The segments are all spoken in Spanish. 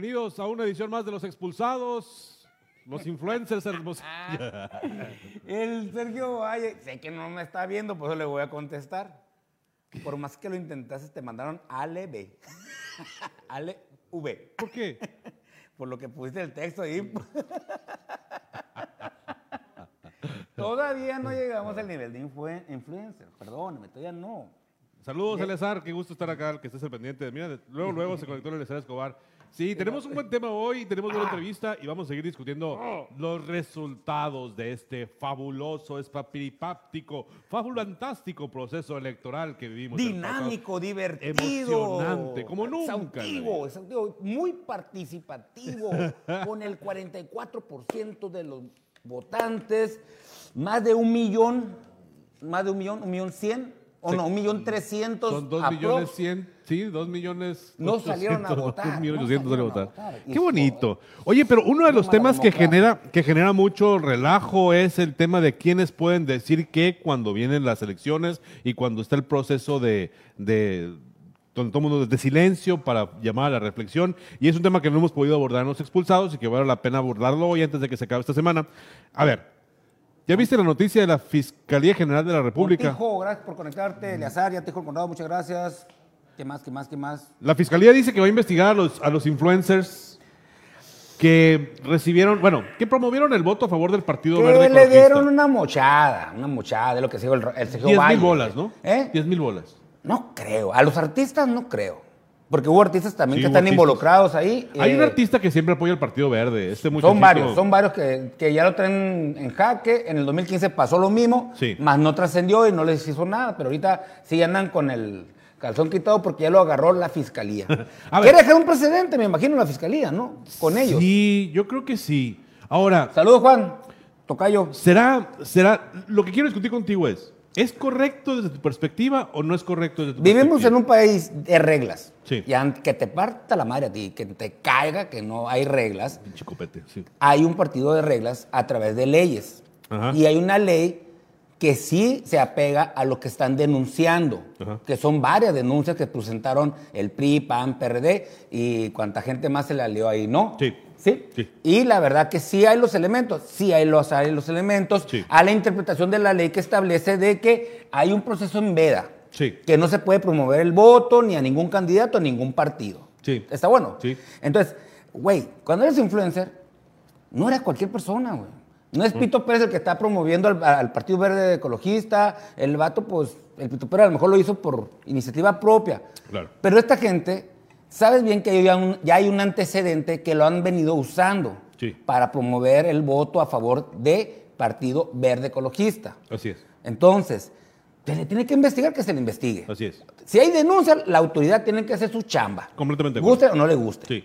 Bienvenidos a una edición más de Los Expulsados, los influencers hermosos. El Sergio Valle, sé que no me está viendo, por eso le voy a contestar. Por más que lo intentaste, te mandaron Ale B. Ale V. ¿Por qué? Por lo que pusiste el texto ahí. Todavía no llegamos al nivel de influen- influencer. Perdóname, todavía no. Saludos, Eleazar, qué gusto estar acá, que estés al pendiente. Mira, luego, luego se conectó el Eleazar Escobar. Sí, tenemos un buen tema hoy, tenemos una entrevista y vamos a seguir discutiendo los resultados de este fabuloso, espapiripáptico, fabulantástico proceso electoral que vivimos. Dinámico, divertido. Emocionante, como nunca, Exhaustivo, güey. exhaustivo, muy participativo, con el 44% de los votantes, más de un millón, más de un millón, un millón cien, o no, un millón trescientos. Son dos millones cien, sí, dos millones. No salieron a 800, votar, dos millones no a votar. Qué bonito. Oye, pero uno de los temas que genera, que genera mucho relajo es el tema de quiénes pueden decir qué cuando vienen las elecciones y cuando está el proceso de, de donde todo el mundo de silencio para llamar a la reflexión. Y es un tema que no hemos podido abordar en los expulsados y que vale la pena abordarlo hoy antes de que se acabe esta semana. A ver, ¿ya viste la noticia de la Fiscalía General de la República? Montijo, gracias por conectarte. Eleazar, ya te dijo el condado, muchas gracias. ¿Qué más, qué más, qué más? La fiscalía dice que va a investigar a los, a los influencers que recibieron, bueno, que promovieron el voto a favor del Partido Que Verde le dieron una mochada, una mochada de lo que se dijo el, el Sergio 10 Valle. mil bolas, ¿no? ¿Eh? 10 mil bolas. No creo. A los artistas no creo. Porque hubo artistas también Sí, que están artistas. involucrados ahí. Hay un eh, artista que siempre apoya al Partido Verde. Este muchachito. Son varios, son varios que, que ya lo traen en jaque. En el 2015 pasó lo mismo, Sí. más no trascendió y no les hizo nada. Pero ahorita sí andan con el calzón quitado porque ya lo agarró la fiscalía. Quiere dejar un precedente, me imagino, la fiscalía, ¿no? Con ellos. Sí, yo creo que sí. Ahora, Saludos, Juan. Tocayo. ¿será, será, lo que quiero discutir contigo es, ¿es correcto desde tu perspectiva o no es correcto desde tu Vivimos en perspectiva? un país de reglas. Sí. Y que te parta la madre a ti, que te caiga que no hay reglas. Pinche copete, sí. hay un partido de reglas a través de leyes. Ajá. Y hay una ley que sí se apega a lo que están denunciando, Ajá. que son varias denuncias que presentaron el PRI, PAN, PRD y cuánta gente más se la lió ahí, ¿no? Sí. ¿Sí? Sí. Y la verdad que sí hay los elementos, sí hay los, hay los elementos Sí. a la interpretación de la ley que establece de que hay un proceso en veda, Sí. que no se puede promover el voto ni a ningún candidato, a ningún partido. Sí. ¿Está bueno? Entonces, güey, cuando eres influencer, no eres cualquier persona, güey. No es Pito Pérez el que está promoviendo al, al Partido Verde Ecologista. El vato, pues, el Pito Pérez a lo mejor lo hizo por iniciativa propia. Claro. Pero esta gente, sabes bien que ya, un- ya hay un antecedente que lo han venido usando Sí. para promover el voto a favor de Partido Verde Ecologista. Así es, Entonces, se le tiene que investigar que se le investigue. así es. Si hay denuncia, la autoridad tiene que hacer su chamba. Completamente Guste acuerdo. o no le guste. Sí.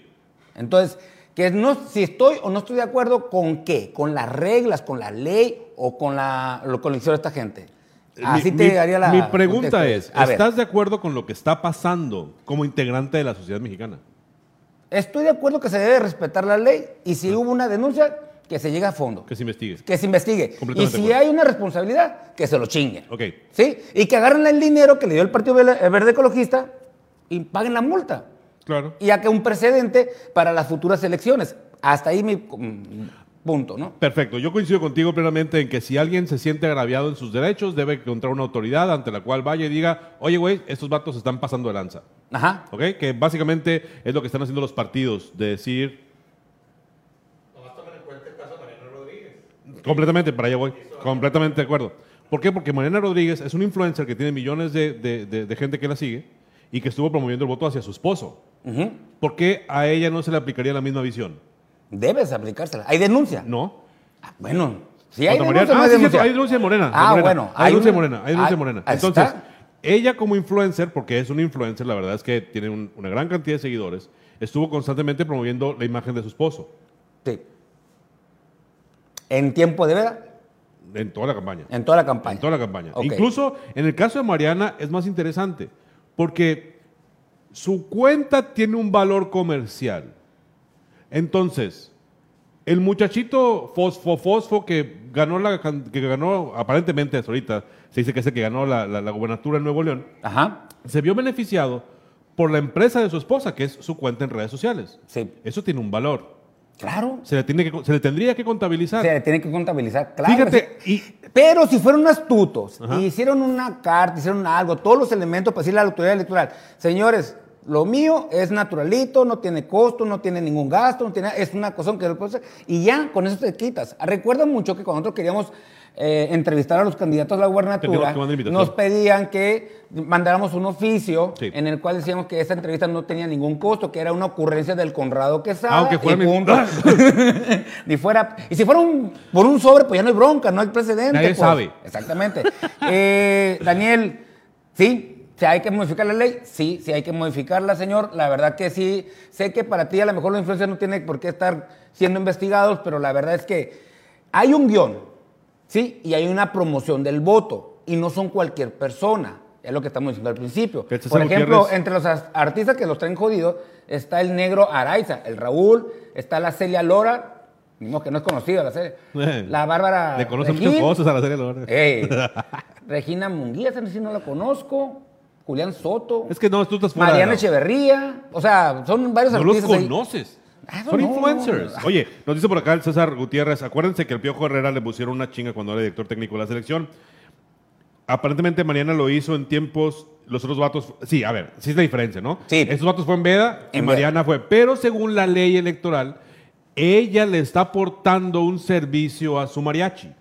Entonces, que no, si estoy o no estoy de acuerdo con qué, con las reglas, con la ley o con la, lo que le hicieron a esta gente. Así Mi- te daría la. Mi pregunta contexto. es, ¿estás de acuerdo con lo que está pasando como integrante de la sociedad mexicana? estoy de acuerdo que se debe respetar la ley y si hubo una denuncia, que se llegue a fondo. Que se investigue. Que se investigue. Y si hay una responsabilidad, que se lo chinguen. Ok. ¿Sí? Y que agarren el dinero que le dio el Partido Verde Verde Ecologista y paguen la multa. Claro. Y que un precedente para las futuras elecciones. Hasta ahí mi mm, punto, ¿no? Perfecto, yo coincido contigo plenamente en que si alguien se siente agraviado en sus derechos, debe encontrar una autoridad ante la cual vaya y diga, oye, güey, estos vatos se están pasando de lanza. Ajá. ¿Ok? Que básicamente es lo que están haciendo los partidos, de decir... Completamente, para allá voy. Completamente de acuerdo. ¿Por qué? Porque Mariana Rodríguez es un influencer que tiene millones de, de- de- de gente que la sigue y que estuvo promoviendo el voto hacia su esposo. ¿Por qué a ella no se le aplicaría la misma visión? Debes aplicársela. ¿Hay denuncia? ¿No? Ah, bueno, si hay denuncia, no ah, hay sí, denuncia. cierto, hay denuncia de Morena. de Ah, Morena. bueno, Hay hay denuncia de Morena. Hay denuncia de ah, Morena. Entonces, está. ella como influencer, porque es una influencer, la verdad es que tiene un- una gran cantidad de seguidores, estuvo constantemente promoviendo la imagen de su esposo Sí. En tiempo de veda, en toda la campaña. en toda la campaña. En toda la campaña. Incluso en el caso de Mariana es más interesante, porque su cuenta tiene un valor comercial. Entonces, el muchachito Fosfo Fosfo que ganó la que ganó aparentemente hasta ahorita se dice que es el que ganó la, la, la gobernatura en Nuevo León, Ajá. se vio beneficiado por la empresa de su esposa, que es su cuenta en redes sociales. Sí. Eso tiene un valor. Claro. Se le, tiene que, se le tendría que contabilizar. Se tiene que contabilizar, claro. Fíjate, y Pero si fueron astutos y hicieron una carta, hicieron algo, todos los elementos para decirle a la autoridad electoral, señores, lo mío es naturalito, no tiene costo, no tiene ningún gasto, no tiene, es una cosa que puedo hacer, y ya con eso te quitas. Recuerda mucho que cuando nosotros queríamos eh, entrevistar a los candidatos a la gubernatura, nos pedían que mandáramos un oficio Sí. en el cual decíamos que esa entrevista no tenía ningún costo, que era una ocurrencia del Conrado Quesada. Aunque fuera y mi-. Ni fuera, y si fuera un- por un sobre, pues ya no hay bronca, no hay precedente. Nadie pues. sabe. Exactamente. Eh, Daniel, sí, si hay que modificar la ley, sí, sí hay que modificarla, señor. La verdad que sí, sé que para ti a lo mejor los influencers no tienen por qué estar siendo investigados, pero la verdad es que hay un guion, sí, y hay una promoción del voto, y no son cualquier persona. Es lo que estamos diciendo al principio. Por ejemplo, Gutiérrez- entre los as- artistas que los traen jodidos está el negro Araiza, el Raúl, está la Celia Lora, mismo que no es conocida la Celia, Eh, la Bárbara le conocen muchas cosas a la serie. Lora. Ey, Regina Munguía, esa sí no la conozco, Julián Soto, Es que no, tú estás fuera. Mariana Echeverría, o sea, son varios No los artistas ahí. conoces. Ah, Son no. influencers. Oye, nos dice por acá el César Gutiérrez. Acuérdense que el Piojo Herrera le pusieron una chinga cuando era director técnico de la selección. Aparentemente Mariana lo hizo en tiempos. Los otros vatos. Sí, a ver, sí es la diferencia, ¿no? Sí. Estos vatos fue en Veda y Mariana fue. Pero según la ley electoral, ella le está aportando un servicio a su mariachi.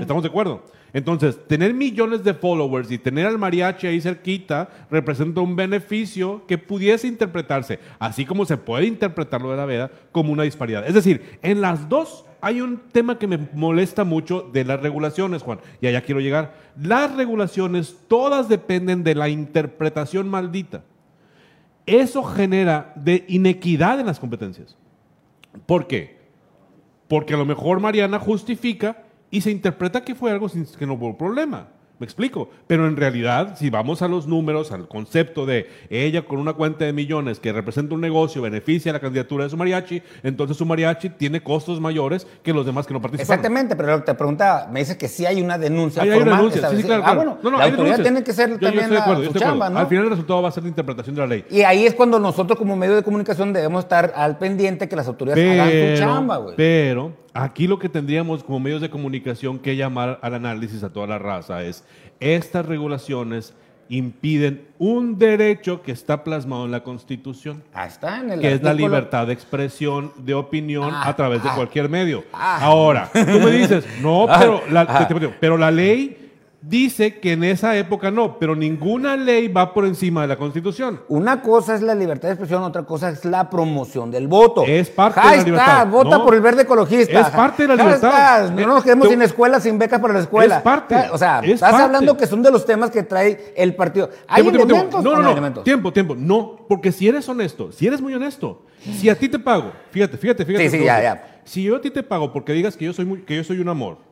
¿Estamos de acuerdo? Entonces, tener millones de followers y tener al mariachi ahí cerquita representa un beneficio que pudiese interpretarse, así como se puede interpretar lo de la veda, como una disparidad. Es decir, en las dos hay un tema que me molesta mucho de las regulaciones, Juan, y allá quiero llegar. Las regulaciones todas dependen de la interpretación maldita. Eso genera de inequidad en las competencias. ¿Por qué? Porque a lo mejor Mariana justifica y se interpreta que fue algo sin que no hubo problema. Me explico. Pero en realidad, si vamos a los números, al concepto de ella con una cuenta de millones que representa un negocio, beneficia la candidatura de su mariachi, entonces su mariachi tiene costos mayores que los demás que no participaron. Exactamente, pero te preguntaba, me dices que sí hay una denuncia Ahí hay una formal. denuncia, sí, sí, claro, Ah, claro. bueno, No, no, la hay autoridad tiene que ser Yo- también la- acuerdo, su chamba, ¿no? Al final el resultado va a ser la interpretación de la ley. Y ahí es cuando nosotros como medio de comunicación debemos estar al pendiente que las autoridades hagan su chamba, güey. pero aquí lo que tendríamos como medios de comunicación que llamar al análisis a toda la raza es, estas regulaciones impiden un derecho que está plasmado en la Constitución, Ahí está en el que es la libertad de expresión, de opinión Ah, a través de ah, cualquier medio. ah. Ahora, tú me dices, no, Ah, pero la, ah. te- te- pero la ley dice que en esa época no, pero ninguna ley va por encima de la Constitución. Una cosa es la libertad de expresión, otra cosa es la promoción del voto. Es parte de la libertad. vota No. por el verde ecologista. Es parte de la libertad. No nos quedemos Eh, sin escuela, sin becas para la escuela. Es parte. O sea, Es estás parte. hablando que son de los temas que trae el partido. ¿Hay Tiempo, elementos tiempo. No, no, no. elementos? Tiempo, tiempo. No, porque si eres honesto, si eres muy honesto, si a ti te pago, fíjate, fíjate, fíjate. Sí, sí, ya, ya. Si yo a ti te pago porque digas que yo soy muy, que yo soy un amor.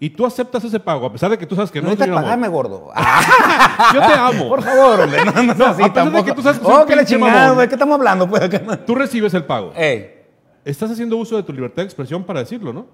Y tú aceptas ese pago, a pesar de que tú sabes que No no, necesitas un pagarme, amor. gordo. Ah, Yo te amo. por favor, hombre. No, no, No, así a pesar de que tú sabes que Oh, que le mamón. güey. ¿Qué estamos hablando? Pues? Tú recibes el pago. Ey, Estás haciendo uso de tu libertad de expresión para decirlo, ¿no?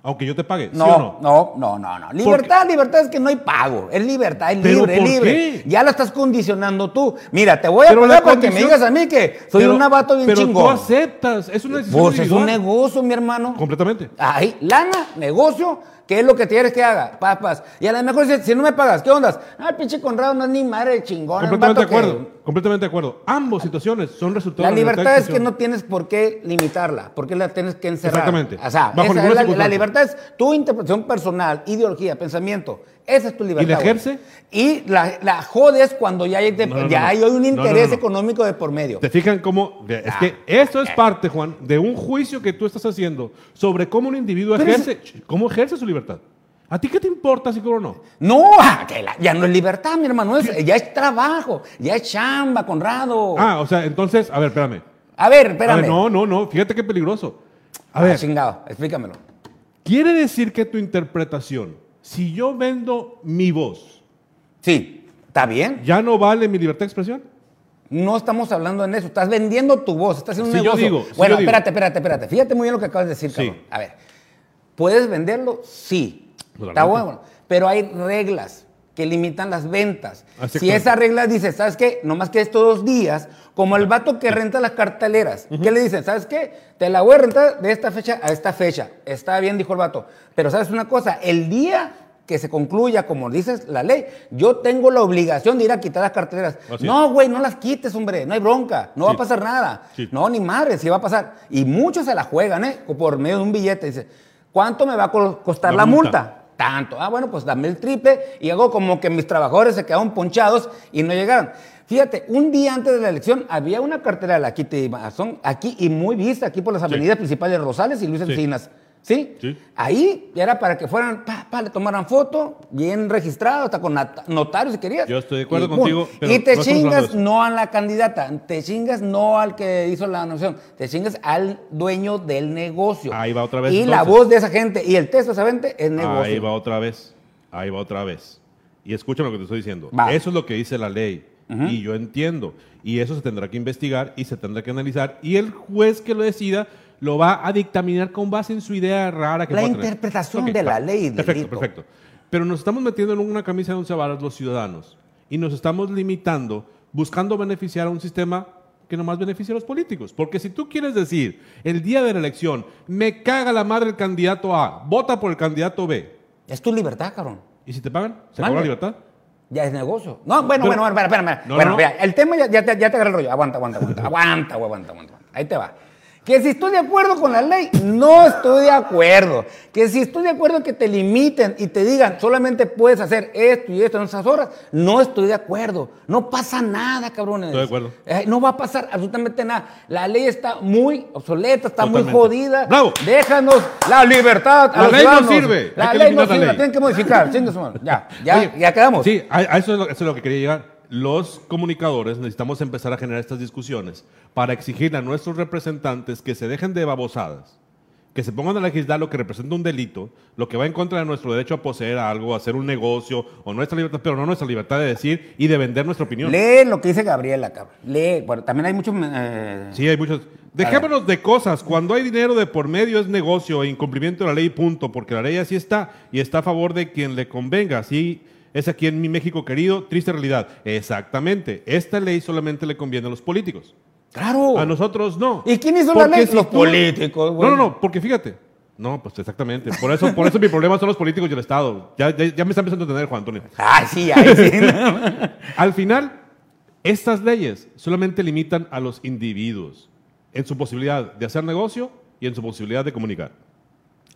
Aunque yo te pague, ¿sí no, o no? no, no, no, no. Libertad, libertad es que no hay pago. Es libertad, es ¿Pero libre, es libre. qué? Ya lo estás condicionando tú. Mira, te voy a Pero pagar para que me digas a mí que soy Pero- un abato bien pero chingón. tú aceptas, es una decisión Pues es un negocio, mi hermano. Completamente. Ahí, lana, negocio, ¿qué es lo que quieres que haga? Papas. Y a lo mejor si, si no me pagas, ¿qué ondas? Ah, pinche Conrado no es ni madre de chingón. Completamente de que- acuerdo. Completamente de acuerdo. Ambas situaciones son resultado La libertad de es que no tienes por qué limitarla, porque la tienes que encerrar. Exactamente. O sea, esa la, la libertad es tu interpretación personal, ideología, pensamiento. Esa es tu libertad. la güey. ejerce? Y la, la jodes cuando ya hay, de- No, no, ya no. hay un interés económico de por medio. ¿Te fijan cómo? Es Ah. que esto es parte, Juan, de un juicio que tú estás haciendo sobre cómo un individuo Pero ejerce, cómo ejerce su libertad. ¿A ti qué te importa si cobro o no? No, ah, la- ya no es libertad, mi hermano. es- ya es trabajo, ya es chamba, Conrado. Ah, o sea, entonces, a ver, espérame. A ver, A espérame. ver, no, no, no, fíjate qué peligroso. A Ah, ver, chingado, explícamelo. quiere decir que tu interpretación, si yo vendo mi voz, Sí, ¿está bien? ¿ya no vale mi libertad de expresión? No estamos hablando en eso. Estás vendiendo tu voz, estás haciendo un Si yo negocio. digo, si bueno, yo digo. espérate, espérate, espérate. Fíjate muy bien lo que acabas de decir, Sí. cabrón. A ver, ¿puedes venderlo? Sí. Totalmente. Está bueno. Pero hay reglas. Que limitan las ventas. Así si es. esa regla dice, ¿sabes qué? Nomás que estos dos días, como el vato que renta las carteleras, ¿qué le dicen? ¿Sabes qué? Te la voy a rentar de esta fecha a esta fecha. Está bien, dijo el vato. Pero ¿sabes una cosa? El día que se concluya, como dices la ley, yo tengo la obligación de ir a quitar las carteleras. Así no, güey, no las quites, hombre, no hay bronca, no va a pasar nada. Sí. No, ni madre, sí va a pasar. Y muchos se la juegan, ¿eh? Por medio de un billete. Dice, ¿cuánto me va a co- costar La la, multa. multa? Tanto. Ah, bueno, pues dame el triple y hago como que mis trabajadores se quedaron ponchados y no llegaron. Fíjate, un día antes de la elección había una cartera de la Kitty Mason aquí y muy vista aquí por las avenidas principales de Rosales y Luis. Encinas. ¿Sí? Sí. Ahí era para que fueran, pa, pa, le tomaran foto, bien registrado, hasta con notarios si querías. Yo estoy de acuerdo Y contigo, pero y te no chingas no a la candidata, te chingas no al que hizo la nominación, te chingas al dueño del negocio. Ahí va otra vez, Y la voz de esa gente y el texto de esa gente es negocio. Ahí va otra vez. Ahí va otra vez. Y escucha lo que te estoy diciendo. Va. Eso es lo que dice la ley. Y yo entiendo. Y eso se tendrá que investigar y se tendrá que analizar. Y el juez que lo decida lo va a dictaminar con base en su idea rara que La interpretación de la ley Perfecto, delito. perfecto. Pero nos estamos metiendo en una camisa de once varas los ciudadanos. Y nos estamos limitando, buscando beneficiar a un sistema que nomás beneficia a los políticos. Porque si tú quieres decir, el día de la elección, me caga la madre el candidato A, vota por el candidato B, Es tu libertad, cabrón. ¿Y si te pagan? ¿Se acabó la libertad? Ya es negocio. No, bueno, Pero- bueno, bueno, espera, espera, espera. No, bueno, no. el tema ya, ya te, ya te agarré el rollo. Aguanta, aguanta, aguanta. aguanta, güey, aguanta, aguanta. Ahí te va. Que si estoy de acuerdo con la ley, no estoy de acuerdo. Que si estoy de acuerdo en que te limiten y te digan solamente puedes hacer esto y esto en esas horas, no estoy de acuerdo. No pasa nada, cabrones. Estoy de acuerdo. Eh, no va a pasar absolutamente nada. La ley está muy obsoleta, está muy jodida. ¡Bravo! Déjanos la libertad. a La ley no sirve. La ley no la sirve, la tienen que modificar. Ya, ya, Oye, ya quedamos. Sí, a, a eso, es lo, eso es lo que quería llegar. Los comunicadores necesitamos empezar a generar estas discusiones para exigir a nuestros representantes que se dejen de babosadas, que se pongan a legislar lo que representa un delito, lo que va en contra de nuestro derecho a poseer algo, a hacer un negocio o nuestra libertad, pero no nuestra libertad de decir y de vender nuestra opinión. Lee lo que dice Gabriela, cabrón. Lee. Bueno, también hay muchos. eh, Sí, hay muchos. Dejémonos de cosas. Cuando hay dinero de por medio es negocio e incumplimiento de la ley, punto. Porque la ley así está y está a favor de quien le convenga. Así es aquí en mi México querido. Triste realidad. Exactamente. Esta ley solamente le conviene a los políticos. Claro. A nosotros no. ¿Y quién hizo la Porque ley? si Los tú- políticos. No, no, no. Porque fíjate. No, pues exactamente. Por eso, por eso mi problema son los políticos y el Estado. Ya, ya, ya me está empezando a entender, Juan Antonio. Ay, sí, ay, sí. Al final, estas leyes solamente limitan a los individuos en su posibilidad de hacer negocio y en su posibilidad de comunicar.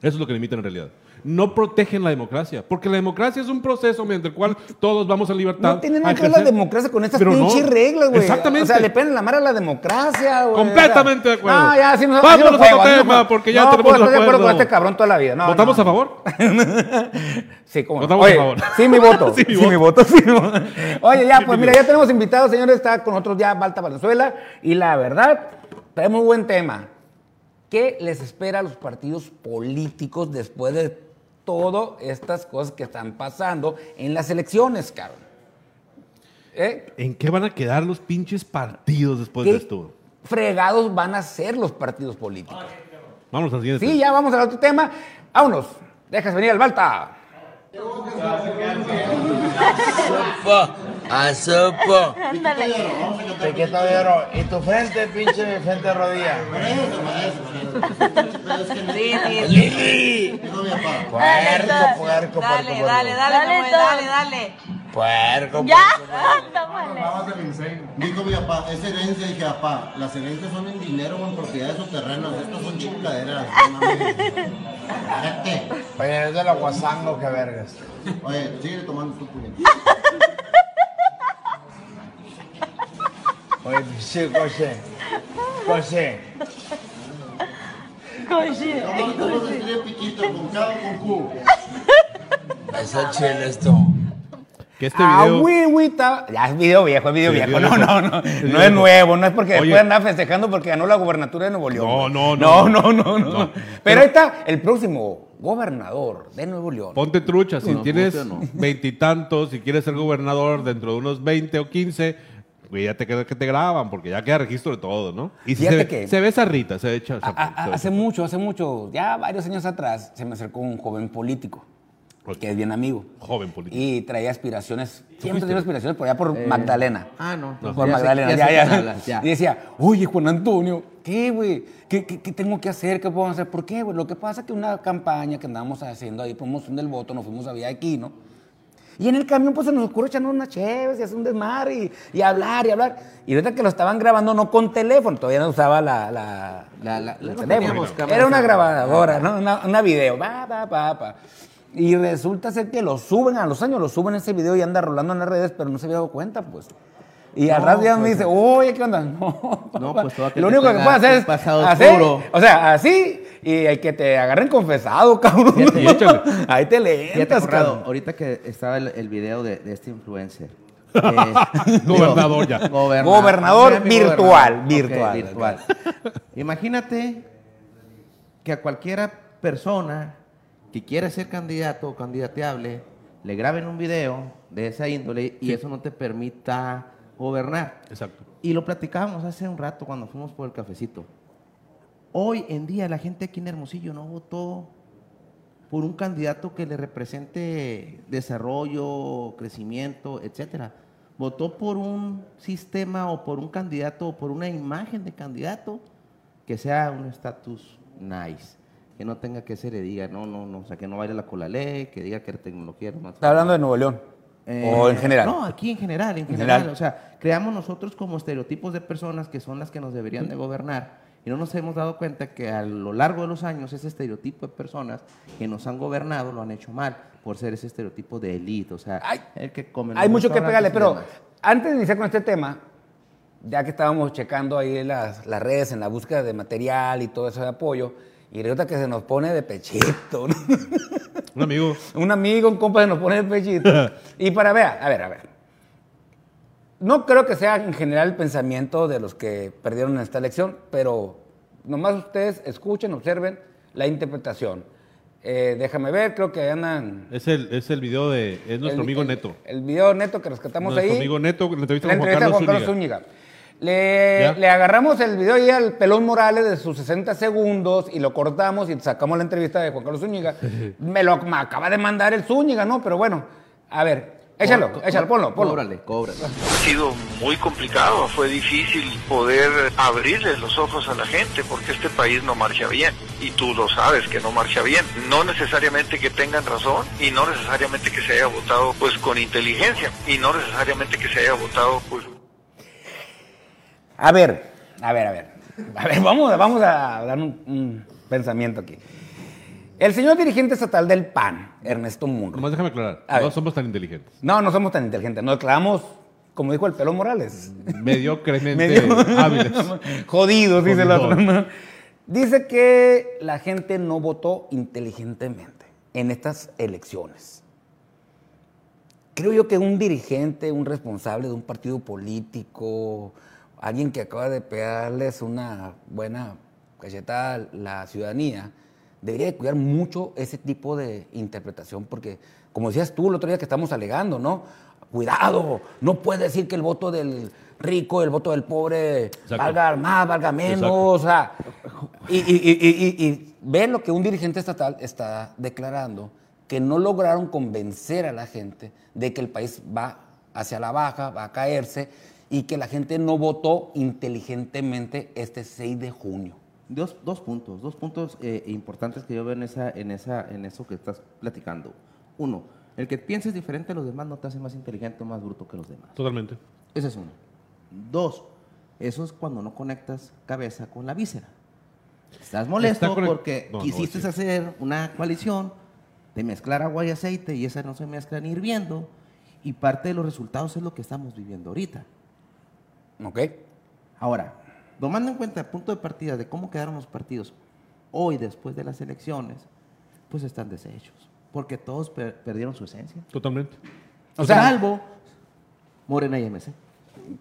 Eso es lo que limitan en realidad. No protegen la democracia, porque la democracia es un proceso mediante el cual todos vamos a libertad. No tiene nada que ver la democracia con estas no, pinches reglas, güey. Exactamente. O sea, le ponen la mano a la democracia, güey. Completamente de O sea, acuerdo. No, ya, sí, no, Vámonos no a otro tema, porque ya no, tenemos puedo estar de acuerdo con este cabrón toda la vida. No, ¿Votamos a favor? Sí, ¿cómo no? Votamos Oye, a favor. Sí, mi voto. Sí, sí, mi voto. sí, mi voto. Oye, ya, Sí, pues mi mira, ya tenemos invitados, señores. Está con nosotros ya Balta Valenzuela. Y la verdad, traemos buen tema. ¿Qué les espera a los partidos políticos después de todas estas cosas que están pasando en las elecciones, cabrón? ¿Eh? ¿En qué van a quedar los pinches partidos después de ¿Qué esto? fregados van a ser los partidos políticos? Vamos al siguiente. Sí, ya vamos al otro tema. Vámonos. Dejas venir al Balta. A sopa. ¿De qué caballero? ¿Y tu frente, pinche frente de rodilla? Sí, sí. Lili. Puerco, puerco, dale, puerco, dale, dale, Dale, dale, dale. Puerco. Ya, tómale. Dijo mi papá, es herencia. Dije, papá, las herencias son en dinero o en propiedades o terrenos. Estas son chingaderas. Oye, es de la guasango, que vergas. Oye, sigue tomando tu puñet. Oye, sí, coche. Coche. Coche. ¿Cómo se escribe piquito? ¿Con K o con Q? Es el chile esto. Que este ah, video... güey, güey, está- Ya es video viejo, es video Sí, viejo. video No, no, no. No es nuevo, no es porque Oye. después andaba festejando porque ganó la gubernatura de Nuevo León. No, no, no. no. No, no, no. No. Pero, Pero- ahí está el próximo gobernador de Nuevo León. Ponte trucha, si No, tienes veintitantos, si quieres ser gobernador dentro de unos 20 o 15, güey, ya te queda que te graban, porque ya queda registro de todo, ¿no? Y si se, ve, que- se ve esa Rita, se ve echa- hace mucho, hace mucho, ya varios años atrás, se me acercó un joven político. que es bien amigo. Joven político. Y traía aspiraciones, siempre tenía aspiraciones por allá por Magdalena. Ah, no. Por Ya sé- Magdalena, ya ya, sé ya. quién hablas, ya. Y decía, oye, Juan Antonio, ¿qué, güey? ¿Qué, qué, qué tengo que hacer? ¿Qué puedo hacer? ¿Por qué, güey? Lo que pasa es que una campaña que andamos haciendo ahí, promoción del voto, nos fuimos a Vía Aquino. Y en el camión, pues se nos ocurre echarnos unas chéves y hacer un desmar y, y hablar y hablar. Y ahorita que lo estaban grabando, no con teléfono, todavía no usaba la, la, La- la- no teléfono. Era una grabadora, ¿no? Una, una video. Va, va, va, va. Y resulta ser que lo suben a los años, lo suben ese video y anda rolando en las redes, pero no se había dado cuenta, pues. Y al No, rato ya me pues, dice, oye, ¿qué onda? No, No, pues, todo Lo único que puede hacer es pasado hacer, o sea, así, y el que te agarren confesado, cabrón. Fíjate, échale. Ahí te lentas, cabrón. ahorita que estaba el, el video de, de este influencer. eh, Gobernador ya. goberna- Gobernador virtual, gobernador. virtual. Ok, virtual. Imagínate que a cualquiera persona que quiera ser candidato o candidateable le graben un video de esa índole y eso no te permita gobernar. Exacto. Y lo platicábamos hace un rato cuando fuimos por el cafecito. Hoy en día la gente aquí en Hermosillo no votó por un candidato que le represente desarrollo, crecimiento, etcétera. Votó por un sistema o por un candidato o por una imagen de candidato que sea un estatus nice, que no tenga que se le diga, no, no, no, o sea, que no baile la cola ley, que diga que la tecnología es más Está hablando de Nuevo León. eh, o en general. No, aquí en general, en En general. general. O sea, creamos nosotros como estereotipos de personas que son las que nos deberían de gobernar y no nos hemos dado cuenta que a lo largo de los años ese estereotipo de personas que nos han gobernado lo han hecho mal por ser ese estereotipo de élite, o sea, Hay- el que come Hay mucho que pegarle, pero demás. antes de iniciar con este tema, ya que estábamos checando ahí las, las redes en la búsqueda de material y todo eso de apoyo, y resulta que se nos pone de pechito. ¿no? Un amigo. un amigo, un compa se nos pone de pechito. y para ver, a ver, a ver. No creo que sea en general el pensamiento de los que perdieron en esta elección, pero nomás ustedes escuchen, observen la interpretación. Eh, déjame ver, creo que andan... Es el, es el video de. Es nuestro el- amigo el- Neto. El video neto que rescatamos Nuestro ahí. amigo Neto, la entrevista La con Juan entrevista Carlos Zúñiga. Zúñiga. Le, le agarramos el video ahí al Pelón Morales de sus 60 segundos y lo cortamos y sacamos la entrevista de Juan Carlos Zúñiga. me lo me acaba de mandar el Zúñiga, ¿no? Pero bueno, a ver, échalo, échalo, ponlo, ponlo. Cóbrale, cóbrale. Ha sido muy complicado, fue difícil poder abrirles los ojos a la gente porque este país no marcha bien y tú lo sabes que no marcha bien. No necesariamente que tengan razón y no necesariamente que se haya votado pues con inteligencia y no necesariamente que se haya votado pues A ver, a ver, a ver. A ver, vamos, vamos a dar un, un pensamiento aquí. El señor dirigente estatal del PAN, Ernesto Munro. Nomás déjame aclarar. A no ver. somos tan inteligentes. No, no somos tan inteligentes, nos declaramos, como dijo el Pelón Morales. Mediocremente Medio- hábiles. Jodidos, dice. Jodidón. ¿no? Dice que la gente no votó inteligentemente en estas elecciones. Creo yo que un dirigente, un responsable de un partido político, alguien que acaba de pegarles una buena cachetada a la ciudadanía, debería de cuidar mucho ese tipo de interpretación, porque como decías tú el otro día que estamos alegando, ¿no? Cuidado, no puede decir que el voto del rico, el voto del pobre Exacto. valga más, valga menos, o sea, y, y, y, y- y ver lo que un dirigente estatal está declarando, que no lograron convencer a la gente de que el país va hacia la baja, va a caerse, y que la gente no votó inteligentemente este 6 de junio. Dos, dos puntos, dos puntos eh, importantes que yo veo en, esa, en, esa, en eso que estás platicando. Uno, el que pienses diferente a los demás no te hace más inteligente o más bruto que los demás. Totalmente. Ese es uno. Dos, eso es cuando no conectas cabeza con la víscera. Estás molesto Está porque No, no, quisiste sí. hacer una coalición de mezclar agua y aceite y esa no se mezcla ni hirviendo y parte de los resultados es lo que estamos viviendo ahorita. ¿Ok? Ahora, tomando en cuenta el punto de partida de cómo quedaron los partidos hoy después de las elecciones, pues están deshechos, porque todos per- perdieron su esencia. Totalmente. O sea, Salvo Morena y MC.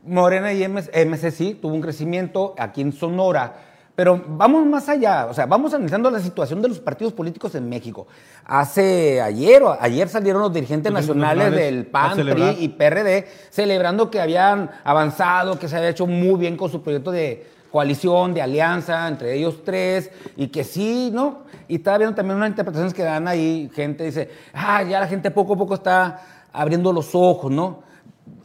Morena y MS MC sí tuvo un crecimiento aquí en Sonora, pero vamos más allá, o sea, vamos analizando la situación de los partidos políticos en México. Hace ayer, o ayer salieron los dirigentes Los nacionales del PAN. PRI y PRD celebrando que habían avanzado, que se había hecho muy bien con su proyecto de coalición, de alianza entre ellos tres, y que sí, ¿no? Y estaba viendo también unas interpretaciones que dan ahí, gente dice, ah, ya la gente poco a poco está abriendo los ojos, ¿no?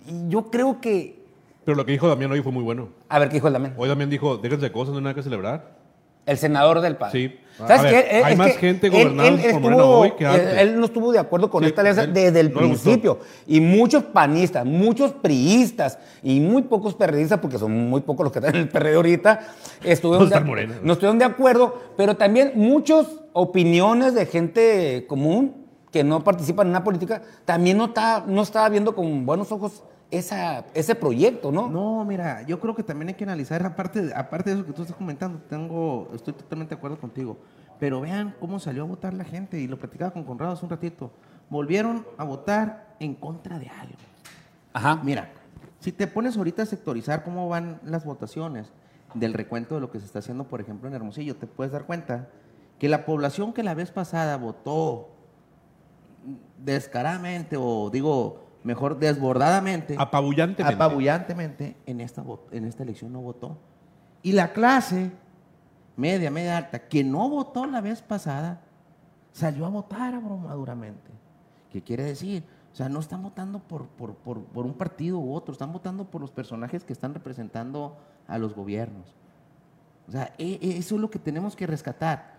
Y yo creo que, Pero lo que dijo Damián hoy fue muy bueno. a ver qué dijo el Damián, Hoy Damián dijo, déjense de cosas, no hay nada que celebrar. el senador del PAN. Sí. ¿Sabes ver, qué? Hay es más que gente él- gobernando él por estuvo- hoy que antes. Él, él no estuvo de acuerdo con Sí, esta alianza desde el no principio. Y muchos panistas, muchos priistas y muy pocos perredistas, porque son muy pocos los que están en el PRD ahorita, estuvieron de- Morena. no estuvieron de acuerdo, pero también muchas opiniones de gente común que no participa en una política, también no, está, no estaba viendo con buenos ojos esa, ese proyecto, ¿no? No, mira, yo creo que también hay que analizar, aparte, de- aparte de eso que tú estás comentando, tengo, estoy totalmente de acuerdo contigo. Pero vean cómo salió a votar la gente, y lo platicaba con Conrado hace un ratito. Volvieron a votar en contra de algo. Ajá. Mira, si te pones ahorita a sectorizar cómo van las votaciones del recuento de lo que se está haciendo, por ejemplo, en Hermosillo, te puedes dar cuenta que la población que la vez pasada votó descaradamente, o digo, mejor desbordadamente, Apabullantemente. apabullantemente, en esta, en esta elección no votó. Y la clase media, media alta, que no votó la vez pasada, salió a votar abrumadoramente. ¿Qué quiere decir? O sea, no están votando por, por, por- por un partido u otro, están votando por los personajes que están representando a los gobiernos. O sea, e- e- eso es lo que tenemos que rescatar.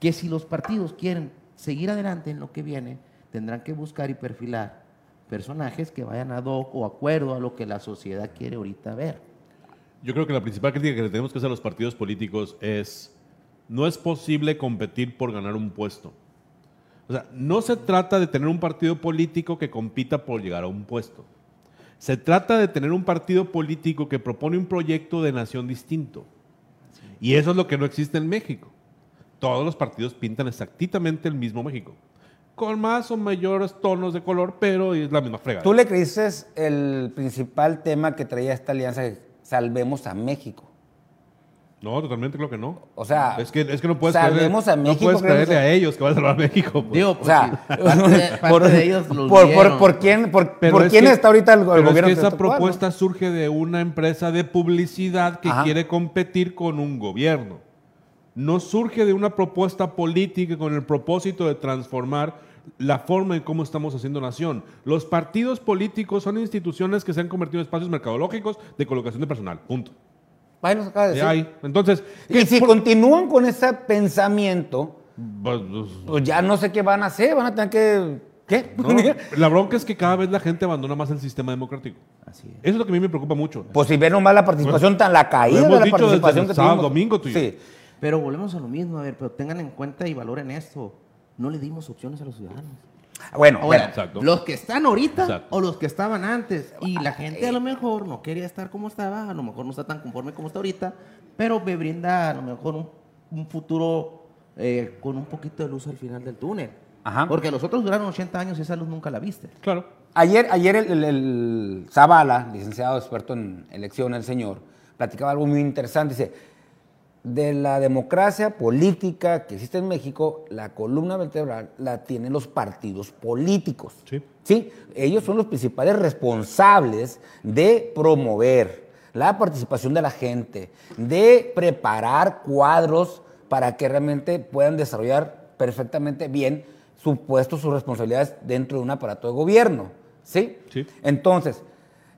Que si los partidos quieren seguir adelante en lo que viene, tendrán que buscar y perfilar personajes que vayan ad hoc o acuerdo a lo que la sociedad quiere ahorita ver. Yo creo que la principal crítica que le tenemos que hacer a los partidos políticos es, no es posible competir por ganar un puesto. O sea, no se trata de tener un partido político que compita por llegar a un puesto. Se trata de tener un partido político que propone un proyecto de nación distinto. Y eso es lo que no existe en México. Todos los partidos pintan exactamente el mismo México. Con más o mayores tonos de color, pero es la misma fregada. ¿Tú le creíste el principal tema que traía esta alianza de Salvemos a México? No, totalmente creo que no. O sea, es que, es que no puedes salvemos creerle, a México, no puedes creerle a- ellos que van a salvar a México. pues. Digo, O pues, sea, sí, parte por, de ellos los por, por- por quién, por, por es quién que- está ahorita el, el pero gobierno. Es que esa propuesta surge de una empresa de publicidad que Ajá. quiere competir con un gobierno. No surge de una propuesta política con el propósito de transformar la forma en cómo estamos haciendo nación. Los partidos políticos son instituciones que se han convertido en espacios mercadológicos de colocación de personal. Punto. Ahí nos acaba de De decir. ahí. Entonces, Y ¿qué- si por- continúan con ese pensamiento, pues, pues, pues ya no sé qué van a hacer, van a tener que... ¿Qué? no, la bronca es que cada vez la gente abandona más el sistema democrático. Así es. Eso es lo que a mí me preocupa mucho. Pues si ven nomás la participación tan la caída hemos de la dicho desde participación el que sábado, tuvimos. domingo, tú y yo. Sí. Pero volvemos a lo mismo, a ver, pero tengan en cuenta y valoren esto. No le dimos opciones a los ciudadanos. Bueno, Ahora. Exacto. los que están ahorita Exacto. o los que estaban antes. Y la gente a lo mejor no quería estar como estaba, a lo mejor no está tan conforme como está ahorita, pero me brinda a lo mejor un, un futuro eh, con un poquito de luz al final del túnel. Ajá. Porque los otros duraron 80 años y esa luz nunca la viste. Claro. Ayer, ayer el, el- el Zavala, licenciado experto en elecciones, el señor, platicaba algo muy interesante. Dice, de la democracia política que existe en México, la columna vertebral la tienen los partidos políticos. Sí. Sí, ellos son los principales responsables de promover la participación de la gente, de preparar cuadros para que realmente puedan desarrollar perfectamente bien su puesto, sus responsabilidades dentro de un aparato de gobierno. ¿Sí? Sí. Entonces,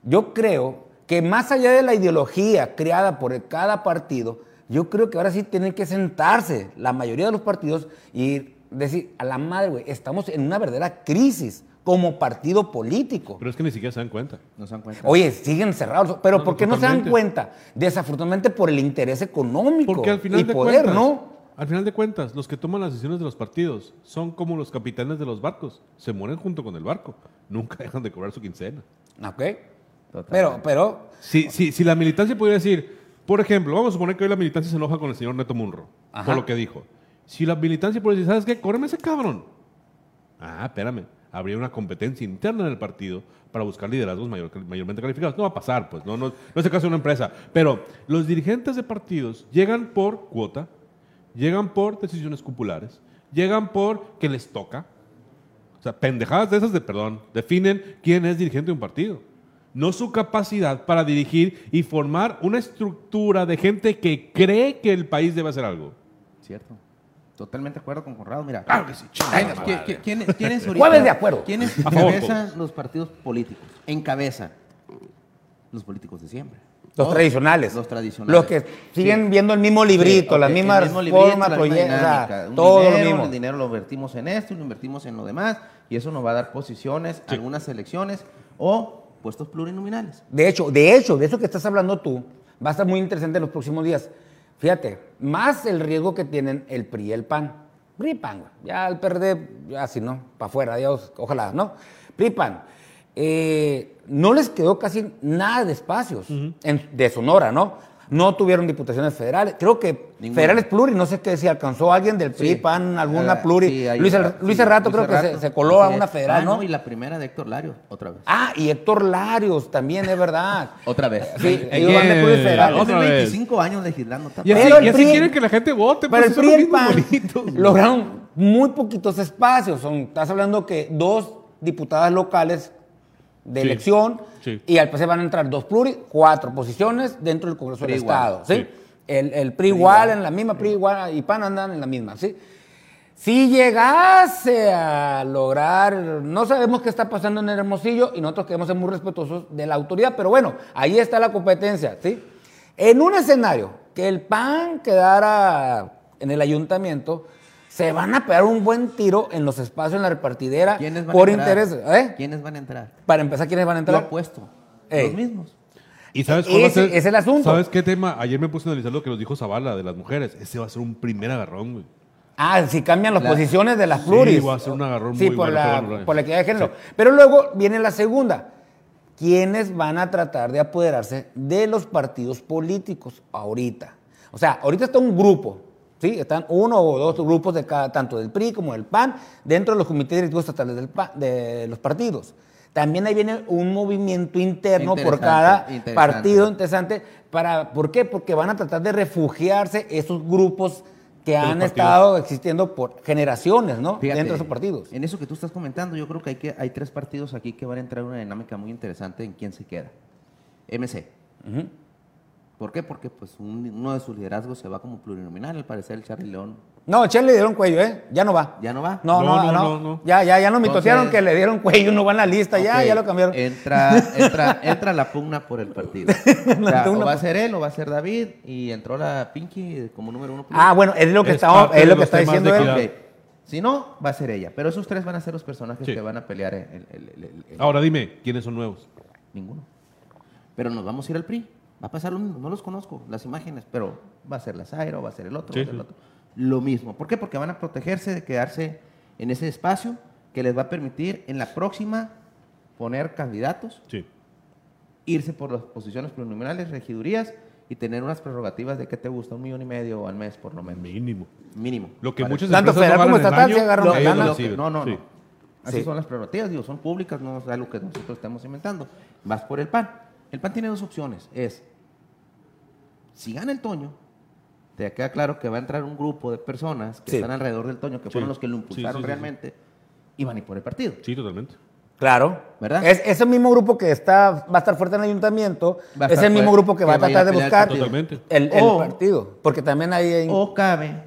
yo creo que más allá de la ideología creada por cada partido, yo creo que ahora sí tienen que sentarse la mayoría de los partidos y decir, a la madre, güey, estamos en una verdadera crisis como partido político. Pero es que ni siquiera se dan cuenta. No se dan cuenta. Oye, siguen cerrados, pero No, ¿por qué no se dan totalmente. cuenta? Desafortunadamente por el interés económico Porque al final y de poder, cuentas, ¿no? al final de cuentas, los que toman las decisiones de los partidos son como los capitanes de los barcos. Se mueren junto con el barco. Nunca dejan de cobrar su quincena. Ok. Pero, pero, Si, si, si la militancia pudiera decir, por ejemplo, vamos a suponer que hoy la militancia se enoja con el señor Neto Munro Ajá. por lo que dijo. Si la militancia pudiera decir, ¿sabes qué? Cóbreme ese cabrón. Ah, espérame. Habría una competencia interna en el partido para buscar liderazgos mayor- mayormente calificados. No va a pasar, pues. No, no, no es el caso de una empresa. Pero los dirigentes de partidos llegan por cuota, llegan por decisiones cupulares, llegan por que les toca. O sea, pendejadas de esas de perdón, definen quién es dirigente de un partido. No su capacidad para dirigir y formar una estructura de gente que cree que el país debe hacer algo. Cierto. Totalmente de acuerdo con Conrado. Mira, Claro que sí, ¿quién- madre. quién- quién- quiénes ahorita- Jueves de acuerdo. ¿Quiénes encabezan los partidos políticos? Encabezan los políticos de siempre. Los tradicionales. Los tradicionales. Los que siguen viendo el mismo librito, Sí, las ok, el mismas mismo librito, formas, la misma proyectos, todo dinero, lo mismo. El dinero lo invertimos en esto y lo invertimos en lo demás. Y eso nos va a dar posiciones, algunas elecciones o puestos plurinominales. De hecho, de hecho, de eso que estás hablando tú, va a estar muy interesante en los próximos días. Fíjate, más el riesgo que tienen el PRI y el PAN. PRI y PAN, ya el PRD, ya si no, para afuera, Dios, ojalá, ¿no? PRI y PAN. Eh, no les quedó casi nada de espacios en- de Sonora, ¿no? No tuvieron diputaciones federales. Creo que Ninguna. federales pluri, no sé qué, si alcanzó alguien del PRI, Sí. PAN, alguna Ah, pluri. sí, Luis, Er- Luis sí, Luis creo que se, coló a una federal, Ah, ¿no? Y la primera de Héctor Lario, otra vez. Ah, y Héctor Larios también, es verdad. Otra vez. Sí, digo, van de puros eh, federales. otra Hace vez. 25 años legislando. Y así, Pero el y así PRI- quieren que la gente vote, Pero pues el PRI y el PAN lograron muy poquitos espacios. Son, estás hablando que dos diputadas locales de Sí, elección sí. y al PC van a entrar dos pluri, cuatro posiciones dentro del Congreso PRI del igual, Estado. ¿sí? sí. El, el PRI igual en la misma, PRI igual y PAN andan en la misma. ¿sí? Si llegase a lograr, no sabemos qué está pasando en el Hermosillo y nosotros queremos ser muy respetuosos de la autoridad, pero bueno, ahí está la competencia, ¿sí? En un escenario que el PAN quedara en el ayuntamiento, se van a pegar un buen tiro en los espacios en la repartidera ¿Quiénes van por a entrar? interés. ¿eh? ¿Quiénes van a entrar? Para empezar, ¿quiénes van a Yo entrar? apuesto. Ey. Los mismos. ¿Y sabes cuál va a Ese ser- es el asunto. ¿Sabes qué tema? Ayer me puse a analizar lo que nos dijo Zavala de las mujeres. Ese va a ser un primer agarrón, güey. Ah, si cambian las La- posiciones de las Sí, pluris. va a ser un agarrón Sí, muy por, bueno, la, bueno, por la equidad de género. Pero luego viene la segunda. ¿Quiénes van a tratar de apoderarse de los partidos políticos ahorita? O sea, ahorita está un grupo, ¿sí? Están uno o dos grupos de cada, tanto del PRI como del PAN, dentro de los comités directivos estatales del PAN- de los partidos. También ahí viene un movimiento interno por cada interesante. partido interesante. Para, ¿Por qué? Porque van a tratar de refugiarse esos grupos que han estado existiendo por generaciones, ¿no? Fíjate, Dentro de esos partidos. En eso que tú estás comentando, yo creo que hay, que hay tres partidos aquí que van a entrar en una dinámica muy interesante en quién se queda. MC. ¿Por qué? Porque pues un- uno de sus liderazgos se va como plurinominal, al parecer el Charlie León No, Che le dieron cuello, ¿eh? Ya no va. ya no va. No, no, No, no, no, no, no. Ya, ya, ya nos mitotearon que le dieron cuello, no va en la lista, ya, ya lo cambiaron. Entra, entra, entra la pugna por el partido. O sea, pugna o va a ser él o va a ser David y entró la Pinky como número uno. ah, bueno, es lo que Es está, es lo que está diciendo él. equidad. Ok. Si no, va a ser ella. Pero esos tres van a ser los personajes Sí. que van a pelear el, el- el- el- el- Ahora dime, ¿quiénes son nuevos? Ninguno. Pero nos vamos a ir al PRI. Va a pasar lo mismo. No los conozco, las imágenes, pero va a ser la Zairo, va a ser el otro, Sí, va a ser el sí. otro. Lo mismo. ¿Por qué? Porque van a protegerse de quedarse en ese espacio que les va a permitir en la próxima poner candidatos, Sí. irse por las posiciones plurinominales, regidurías y tener unas prerrogativas de que te gusta un millón y medio al mes por lo menos. Mínimo. Mínimo. Lo que muchas Tanto federal no como estatal se agarran reciben. no, no, Sí. no. Así Sí. son las prerrogativas, digo, son públicas, no es algo que nosotros estamos inventando. Vas por el PAN. El PAN tiene dos opciones. Es, si gana el Toño, te queda claro que va a entrar un grupo de personas que Sí. están alrededor del Toño, que Sí. fueron los que lo impulsaron sí, sí, sí. realmente, y van a ir por el partido. Sí, totalmente. Claro. ¿Verdad? Es ese mismo grupo que está, va a estar fuerte en el ayuntamiento, es el mismo grupo que que va a tratar a de el buscar el, el O- partido. Porque también hay... O cabe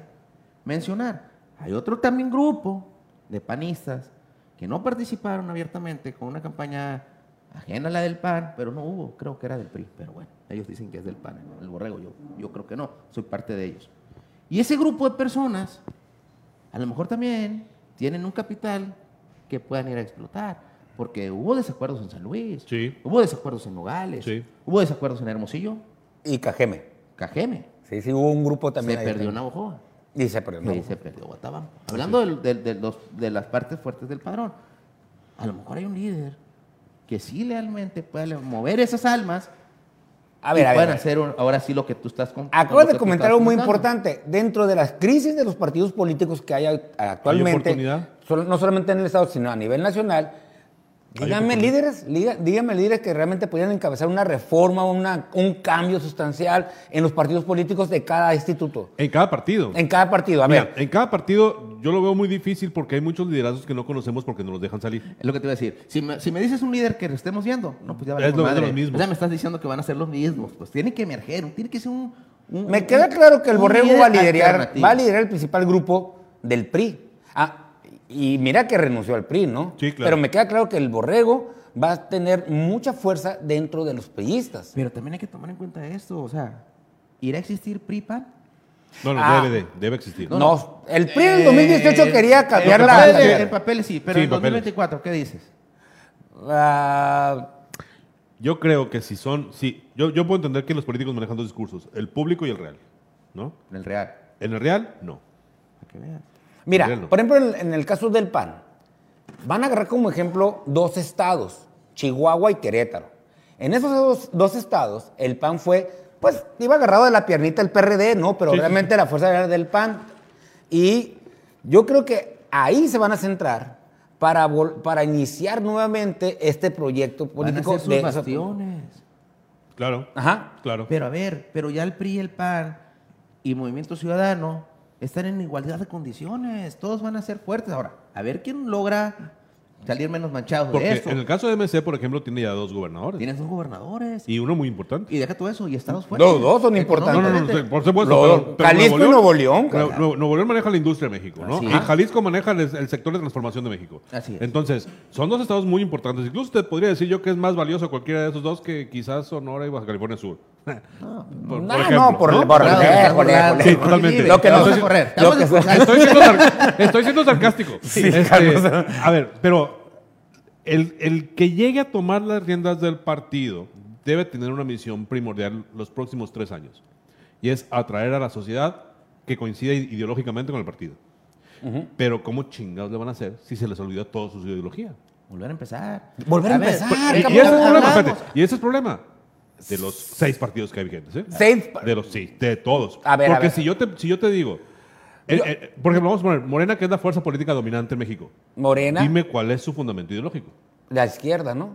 mencionar, hay otro también grupo de panistas que no participaron abiertamente con una campaña ajena a la del PAN, pero no hubo, creo que era del PRI, pero bueno, ellos dicen que es del PAN, el borrego, yo, yo creo que no, soy parte de ellos. Y ese grupo de personas, a lo mejor también tienen un capital que puedan ir a explotar, porque hubo desacuerdos en San Luis, Sí. hubo desacuerdos en Nogales, Sí. hubo desacuerdos en Hermosillo, Y Cajeme. Cajeme, Sí, sí, hubo un grupo también. se ahí perdió. Navajoa. Y se perdió. Y se perdió Guatabampo. Hablando del- del- de, los- de las partes fuertes del padrón, a lo mejor hay un líder que sí realmente puede mover esas almas A ver, y a ver. puedan a ver. hacer un- ahora sí lo que tú estás con- Acabas de comentar algo muy importante. Dentro de las crisis de los partidos políticos que hay actualmente, no solamente en el Estado, sino a nivel nacional, Díganme líderes, liga- díganme líderes que realmente podían encabezar una reforma, una, un cambio sustancial en los partidos políticos de cada instituto. En cada partido. En cada partido. A Mira, ver, en cada partido yo lo veo muy difícil porque hay muchos liderazgos que no conocemos porque no los dejan salir. Es lo que te iba a decir. Si me, si me dices un líder que estemos viendo, no, pues ya Es lo- es de madre. los mismos. Ya me estás diciendo que van a ser los mismos. Pues tiene que emerger, tiene que ser un. un- me un- queda claro que el Borrego va a liderar, va a liderar el principal grupo del PRI. Ah, y mira que renunció al PRI, ¿no? Sí, claro. Pero me queda claro que el Borrego va a tener mucha fuerza dentro de los priistas. Pero también hay que tomar en cuenta esto. O sea, ¿irá a existir PRI-PAN? No, no, Ah. debe, de, debe existir. No, el PRI en el 2018 Eh, quería cambiar en la... papeles, En papeles sí, pero Sí, en papeles. 2024, ¿qué dices? Ah, Yo creo que si son, sí, yo, yo puedo entender que los políticos manejan dos discursos, el público y el real, ¿no? En el Real. En el real, no. Para que veas. Mira, por ejemplo, en, en el caso del PAN, van a agarrar como ejemplo dos estados, Chihuahua y Querétaro. En esos dos, dos estados, el PAN fue, pues, iba agarrado de la piernita el PRD, ¿no? Pero Sí, sí, realmente la fuerza era del PAN. Y yo creo que ahí se van a centrar para, para iniciar nuevamente este proyecto Van a político. ser sus de- bastiones. Claro. Ajá. Claro. Pero a ver, pero ya el PRI el PAN y Movimiento Ciudadano están en igualdad de condiciones. Todos van a ser fuertes. Ahora, a ver quién logra salir menos manchados de Porque esto. en el caso de MC, por ejemplo, tiene ya dos gobernadores. Tienes dos gobernadores. Y, Y uno muy importante. deja todo eso, y estados fuertes. Los dos son importantes. No, no, no, por supuesto. Lo- pero- pero Jalisco y Nuevo León, Nuevo, cara. Nuevo- Nuevo León maneja la industria de México, ¿no? Así Y es. Jalisco maneja el, el sector de transformación de México. Así es. Entonces, son dos estados muy importantes. Incluso usted podría decir yo que es más valioso cualquiera de esos dos que quizás Sonora y Baja California Sur. Por- No, ejemplo, no, por, por. Sí, totalmente. Lo que Vamos no a sé- correr. lo que- Estoy siendo, sar- estoy siendo sarcástico. Sí, Este, a ver, pero el, el que llegue a tomar las riendas del partido debe tener una misión primordial los próximos tres años. Y es atraer a la sociedad que coincide ideológicamente con el partido. Pero ¿cómo chingados le van a hacer si se les olvidó toda su ideología? Volver a empezar. Volver a ver, empezar, Ah, Y, y ese es el problema, y ese es el problema de los seis partidos que hay vigentes. ¿eh? Seis- De los sí, de todos. A ver, a Porque ver. Si, yo te, si yo te digo, eh, eh, por ejemplo, vamos a poner Morena, que es la fuerza política dominante en México. Morena, Dime cuál es su fundamento ideológico. la izquierda, ¿no?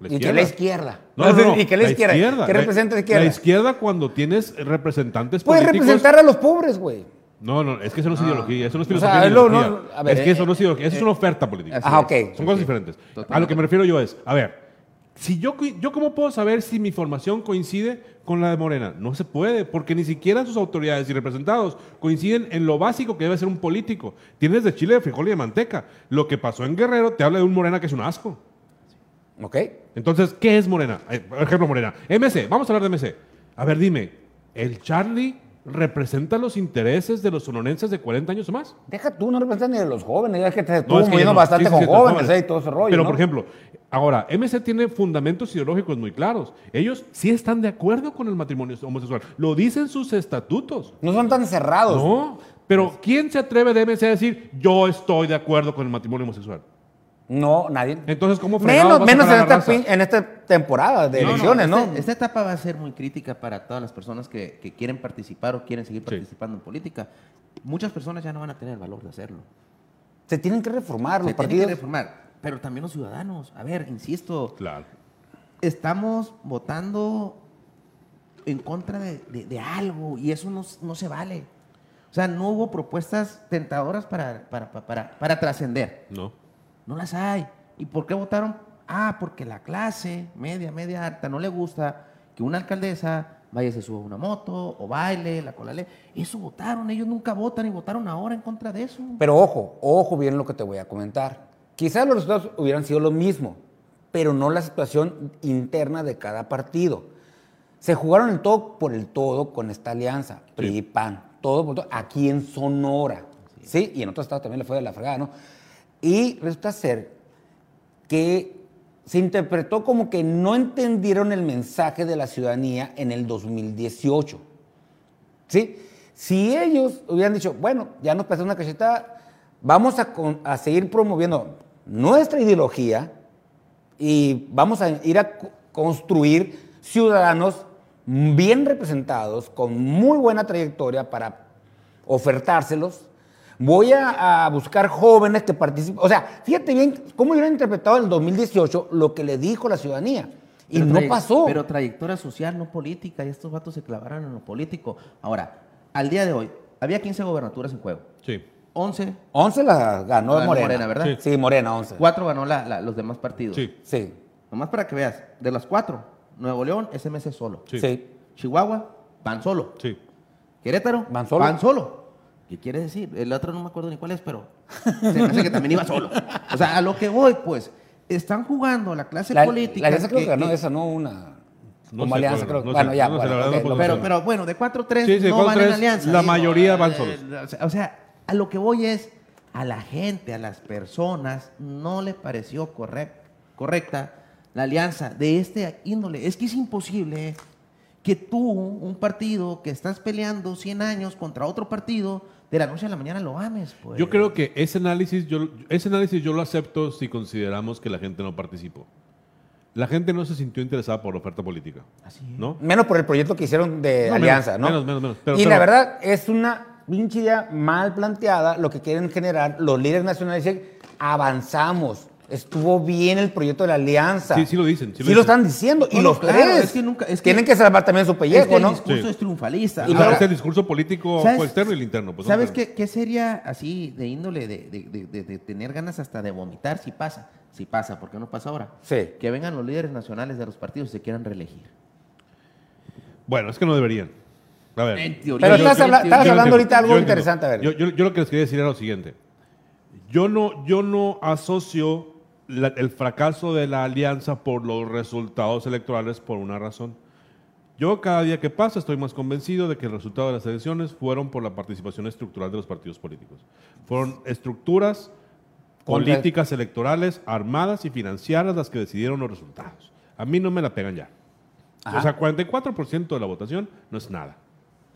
La ¿Y qué izquierda. la izquierda? No, no, no, ¿Y qué la, izquierda? ¿Qué La- representa la izquierda? La izquierda cuando tienes representantes Puede políticos. representar a los pobres, güey. No, no, es que eso no es ideología, eso no es O sea, filosofía. no, a ver, es que eso eh, no es ideología, eso es una oferta política. Es. ok. Son cosas diferentes. A lo que me refiero yo es, a ver, si yo, yo cómo puedo saber si mi formación coincide con la de Morena? No se puede, porque ni siquiera sus autoridades y representados coinciden en lo básico que debe ser un político. Tienes de chile, de frijol y de manteca. Lo que pasó en Guerrero te habla de un Morena que es un asco. ¿Ok? Entonces, ¿qué es Morena? Eh, por ejemplo, Morena. MC, vamos a hablar de MC. A ver, dime, ¿el Charlie representa los intereses de los sonorenses de 40 años o más? Deja tú, no representas ni a los jóvenes. Ya es que te No, estuvo es que moviendo no. bastante Sí, sí, con jóvenes jóvenes. eh, y todo ese rollo. Pero, ¿no? por ejemplo, ahora, MC tiene fundamentos ideológicos muy claros. Ellos sí están de acuerdo con el matrimonio homosexual. Lo dicen sus estatutos. No son tan cerrados. No, pero ¿quién se atreve de MC a decir yo estoy de acuerdo con el matrimonio homosexual? No, nadie. Entonces, ¿cómo Menos, menos en, esta, en esta temporada de No, elecciones, ¿no? este- Esta etapa va a ser muy crítica para todas las personas que, que quieren participar o quieren seguir Sí. participando en política. Muchas personas ya no van a tener el valor de hacerlo. Se tienen que reformar los Se tienen partidos. que reformar. Pero también los ciudadanos. A ver, insisto, Claro. estamos votando en contra de, de- de algo y eso no, no se vale. O sea, no hubo propuestas tentadoras para, para, para, para- para trascender. No. No las hay. ¿Y por qué votaron? Ah, porque la clase media, media alta no le gusta que una alcaldesa vaya y se suba una moto o baile, la cola le. Eso votaron. Ellos nunca votan y votaron ahora en contra de eso. Pero ojo, ojo bien lo que te voy a comentar. Quizás los resultados hubieran sido lo mismo, pero no la situación interna de cada partido. Se jugaron el todo por el todo con esta alianza, PRI PAN, todo por todo, aquí en Sonora, ¿sí? Y en otros estados también le fue de la fregada, ¿no? Y resulta ser que se interpretó como que no entendieron el mensaje de la ciudadanía en el 2018. ¿Sí? Si ellos hubieran dicho, bueno, ya nos pasó una cachetada, vamos a, a seguir promoviendo nuestra ideología y vamos a ir a co- construir ciudadanos bien representados, con muy buena trayectoria para ofertárselos, Voy a, a buscar jóvenes que participen. O sea, fíjate bien cómo hubieran interpretado en el 2018 lo que le dijo la ciudadanía. Y Pero no pasó. Pero trayectoria social, no política, y estos vatos se clavaron en lo político. Ahora, al día de hoy, había 15 gobernaturas en juego. Sí. 11, 11 la ganó Ganó Morena. Morena, ¿verdad? Sí, Morena, 11. 4 ganó la- la- los demás partidos. Sí. Sí, Nomás para que veas, de las 4, Nuevo León, SMS solo. Sí. sí. Chihuahua, van solo. Sí. Querétaro, Van solo. Van solo. ¿Qué quiere decir? El otro no me acuerdo ni cuál es, pero se me hace que también iba solo. O sea, a lo que voy, pues, están jugando la clase La, política. la alianza creo que, que- ganó esa, ¿no? Una. No como alianza, creo. no sé, bueno, ya. no bueno, la verdad ok, no puedo lo- Pero, saber. pero bueno, de 4-3 Sí, sí, no van en alianza. la digo, mayoría van eh, solos. o sea- O sea, a lo que voy es, a la gente, a las personas, no le pareció correc- correcta la alianza de este índole. Es que es imposible que tú, un partido que estás peleando 100 años contra otro partido, de la noche a la mañana lo ames. Pues. Yo creo que ese análisis, yo, ese análisis yo lo acepto si consideramos que la gente no participó. La gente no se sintió interesada por la oferta política. Así es. ¿No? Menos por el proyecto que hicieron de No, alianza, menos, ¿no? menos, menos, menos. Pero- y pero- la verdad es una pinche idea mal planteada lo que quieren generar los líderes nacionales. Dicen, avanzamos, estuvo bien el proyecto de la alianza. Sí, sí lo dicen, sí Sí, lo lo, dicen. están diciendo. y No, no, los claro, tres es que nunca- es que- tienen que salvar también su Es pellejo, que el ¿no? discurso Sí. es triunfalista. Y Ahora, ahora es el discurso político ¿sabes- fue externo y el interno. Pues, ¿Sabes no, qué, qué sería así de índole de, de- de- de- de tener ganas hasta de vomitar si pasa? Si pasa, porque no pasa ahora. Sí. Que vengan los líderes nacionales de los partidos y se quieran reelegir. Bueno, es que no deberían. A ver. En teoría. Pero yo- estás habla- hablando entiendo, ahorita algo interesante, a ver. Yo, yo- yo lo que les quería decir era lo siguiente. Yo no, yo no asocio la- el fracaso de la alianza por los resultados electorales por una razón. Yo cada día que pasa estoy más convencido de que el resultado de las elecciones fueron por la participación estructural de los partidos políticos. Fueron estructuras políticas electorales armadas y financiadas las que decidieron los resultados. A mí no me la pegan ya. Ajá. O sea, 44% de la votación no es nada.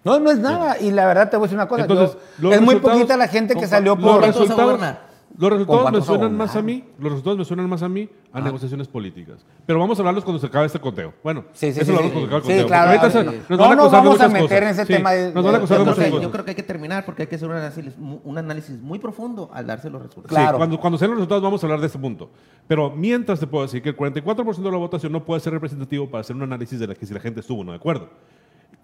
No, no es nada. Y la verdad te voy a decir una cosa. Entonces, yo- es muy poquita la gente que salió por... ¿Cuántos Los resultados? Los resultados me suenan más a mí, los resultados me suenan más a mí a negociaciones políticas. Pero vamos a hablarlos cuando se acabe este conteo. Bueno, Sí, sí, eso sí, lo hablamos sí. cuando se acabe el Sí, conteo. claro, porque ahorita sí. se- No, nos van a no acusar de vamos a meter cosas. en ese Sí, tema de- Nos van a acusar de Yo creo, muchas que, cosas. yo creo que hay que terminar porque hay que hacer un análisis, un análisis muy profundo al darse los resultados. Claro. Sí, cuando, cuando sean los resultados vamos a hablar de este punto. Pero mientras te puedo decir que el 44% de la votación no puede ser representativo para hacer un análisis de la que si la gente estuvo o no de acuerdo.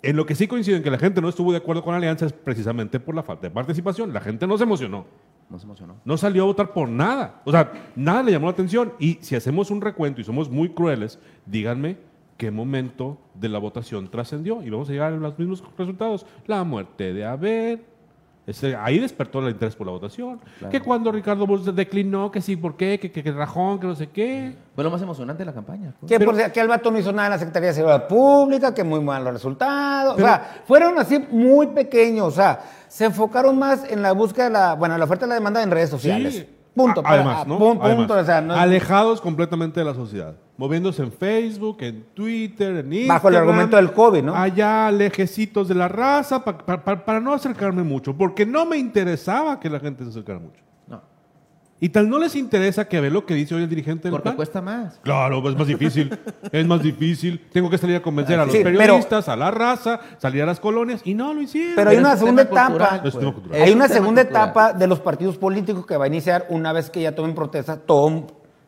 En lo que sí coincido en que la gente no estuvo de acuerdo con la alianza es precisamente por la falta de participación. La gente no se emocionó. No se emocionó. No salió a votar por nada. O sea, nada le llamó la atención. Y si hacemos un recuento y somos muy crueles, díganme qué momento de la votación trascendió. Y vamos a llegar a los mismos resultados. La muerte de Abel. Ese- ahí despertó el interés por la votación. Que cuando Ricardo Bosch declinó, que sí, ¿por qué? Que, que, que rajón, que no sé qué. Fue lo más emocionante de la campaña. pues. Que, por, si- que el vato no hizo nada en la Secretaría de Seguridad Pública, que muy malos resultados. o sea, fueron así muy pequeños. O sea, se enfocaron más en la búsqueda de la, bueno, la oferta y la demanda en redes sociales. Sí. Punto. Además, ah, ¿no? Además, punto, o sea, no- alejados completamente de la sociedad. Moviéndose en Facebook, en Twitter, en Instagram. Bajo el argumento del COVID, ¿no? Allá lejecitos de la raza pa- pa- pa- para no acercarme mucho. Porque no me interesaba que la gente se acercara mucho. Y tal no les interesa que ve lo que dice hoy el dirigente del porque PAN. cuesta más. Claro, es más difícil. es más difícil. Tengo que salir a convencer a los Sí, pero- periodistas, a la raza, salir a las colonias. Y no lo hicieron. Pero hay una segunda etapa. cultural, pues. Hay Es una segunda cultural. etapa de los partidos políticos que va a iniciar una vez que ya tomen protesta, tomen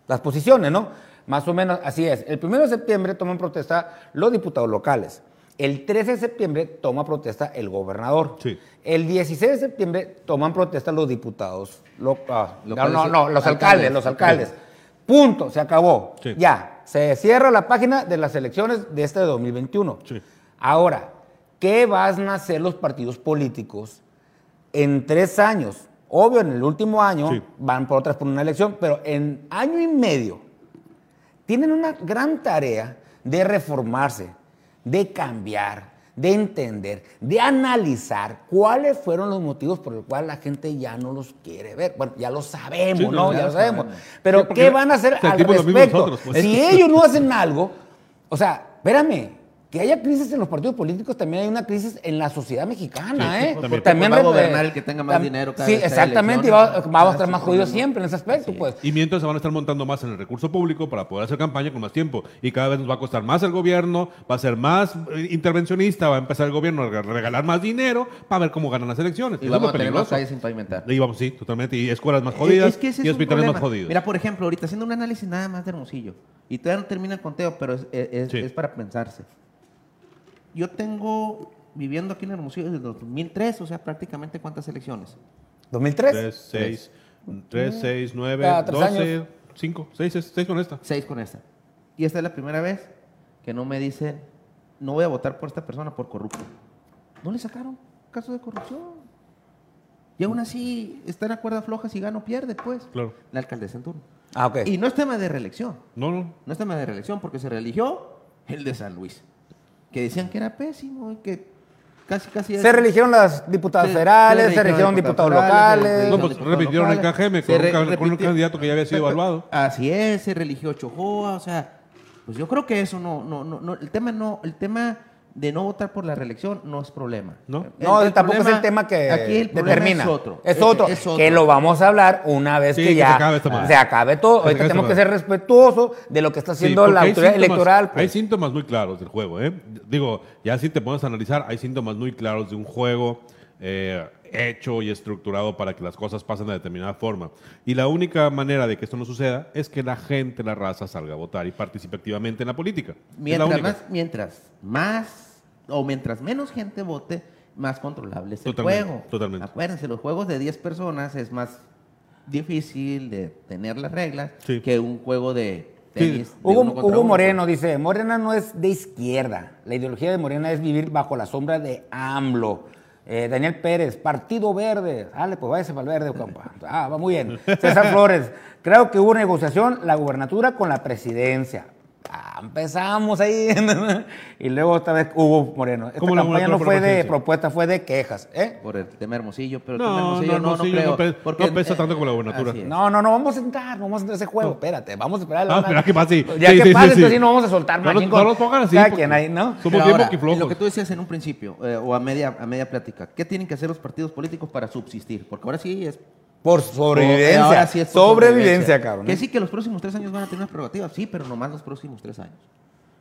las posiciones, ¿no? Más o menos así es. El 1 de septiembre toman protesta los diputados locales. El 13 de septiembre toma protesta el gobernador. Sí. El 16 de septiembre toman protesta los diputados. lo- ah, no, no, no, los alcaldes, alcaldes. los alcaldes. Punto, se acabó. Sí. Ya, se cierra la página de las elecciones de este 2021. Sí. Ahora, ¿qué van a hacer los partidos políticos en tres años? Obvio, en el último año van por otras por una elección, pero en año y medio tienen una gran tarea de reformarse, de cambiar, de entender, de analizar cuáles fueron los motivos por los cuales la gente ya no los quiere ver. Bueno, ya lo sabemos, Sí, ¿no? ya Ya lo sabemos. sabemos. Pero Sí, ¿qué van a hacer al respecto? nosotros, pues. Si ellos no hacen algo, o sea, espérame, que haya crisis en los partidos políticos, también hay una crisis en la sociedad mexicana, Sí, ¿eh? también. Porque va a gobernar el que tenga más dinero cada Sí, vez exactamente, y va, a Ah, estar más jodido siempre en ese aspecto, pues. Y mientras se van a estar montando más en el recurso público para poder hacer campaña con más tiempo. Y cada vez nos va a costar más el gobierno, va a ser más eh, intervencionista, va a empezar el gobierno a reg- regalar más dinero para ver cómo ganan las elecciones. Y vamos a tener más calles sin pavimentar. Y vamos, sí, totalmente. Y escuelas más jodidas Eh, Es que ese y es un hospitales más jodidos. Mira, por ejemplo, ahorita haciendo un análisis nada más de Hermosillo. Y todavía no termina el conteo, pero es, es- Sí. es para pensarse. Yo tengo viviendo aquí en Hermosillo desde el 2003, o sea, prácticamente cuántas elecciones. 2003. 3, 6, 3, 6, 9, Cada tres 12, años. 5, 6, 6 con esta. Seis con esta. Y esta es la primera vez que no me dicen, no voy a votar por esta persona por corrupto. No le sacaron caso de corrupción. Y aún así está en la cuerda floja, si gana o pierde, pues. Claro. La alcaldesa en turno. Ah, ok. Y no es tema de reelección. No, no. No es tema de reelección porque se reeligió el de San Luis. Que decían que era pésimo y que casi, casi... Se reeligieron las diputadas Se- federales, se religieron diputados locales. No, pues repitieron el. KGM con un re- con un candidato que ya había sido evaluado. Así es, se religió Chojoa, o sea, pues yo creo que eso no, no, no, no, el tema no, el tema de no votar por la reelección no es problema. ¿No? No, tampoco es el tema que aquí el determina. Es otro. Es otro. es otro. Que lo vamos a hablar una vez Sí, que que ya se acabe esta madre. se acabe todo. Que se Ahorita acabe tenemos que ser respetuosos de lo que está haciendo la autoridad síntomas- electoral. Hay pues. síntomas muy claros del juego, ¿eh? Digo, ya si te pones a analizar, hay síntomas muy claros de un juego eh, hecho y estructurado para que las cosas pasen de determinada forma. Y la única manera de que esto no suceda es que la gente, la raza, salga a votar y participe activamente en la política. La Mientras más, mientras más o mientras menos gente vote, más controlable es el Totalmente, juego. totalmente. Acuérdense, los juegos de 10 personas es más difícil de tener las reglas Sí. que un juego de Sí. Hugo, uno. Moreno dice, Morena no es de izquierda. La ideología de Morena es vivir bajo la sombra de AMLO. Eh, Daniel Pérez, Partido Verde. Dale, pues váyase para el verde. Ah, va muy bien. César Flores, creo que hubo negociación la gubernatura con la presidencia. Ah, empezamos ahí. y luego otra vez Hugo Moreno. Esta ¿Cómo la campaña no fue la de presidencia? propuesta, fue de quejas. ¿eh? Por el tema Hermosillo, pero el No, tema Hermosillo no, no, no, creo. no pe- porque, no pesa tanto como la es. No, no, no, vamos a entrar, no vamos a entrar a ese juego. Espérate, vamos a esperar. Ah, espera que pase. Ya Sí, que sí, pase, sí, entonces sí. nos vamos a soltar No machín no nos pongan así, quien ahí, ¿no? Somos bien ahora, boquiflojos. Lo que tú decías en un principio, eh, o a media, a media plática, ¿qué tienen que hacer los partidos políticos para subsistir? Porque ahora sí es Por Eh, sobrevivencia. ahora sí es por sobrevivencia, cabrón. ¿eh? Que sí que los próximos tres años van a tener unas prerrogativas, sí, pero nomás los próximos tres años.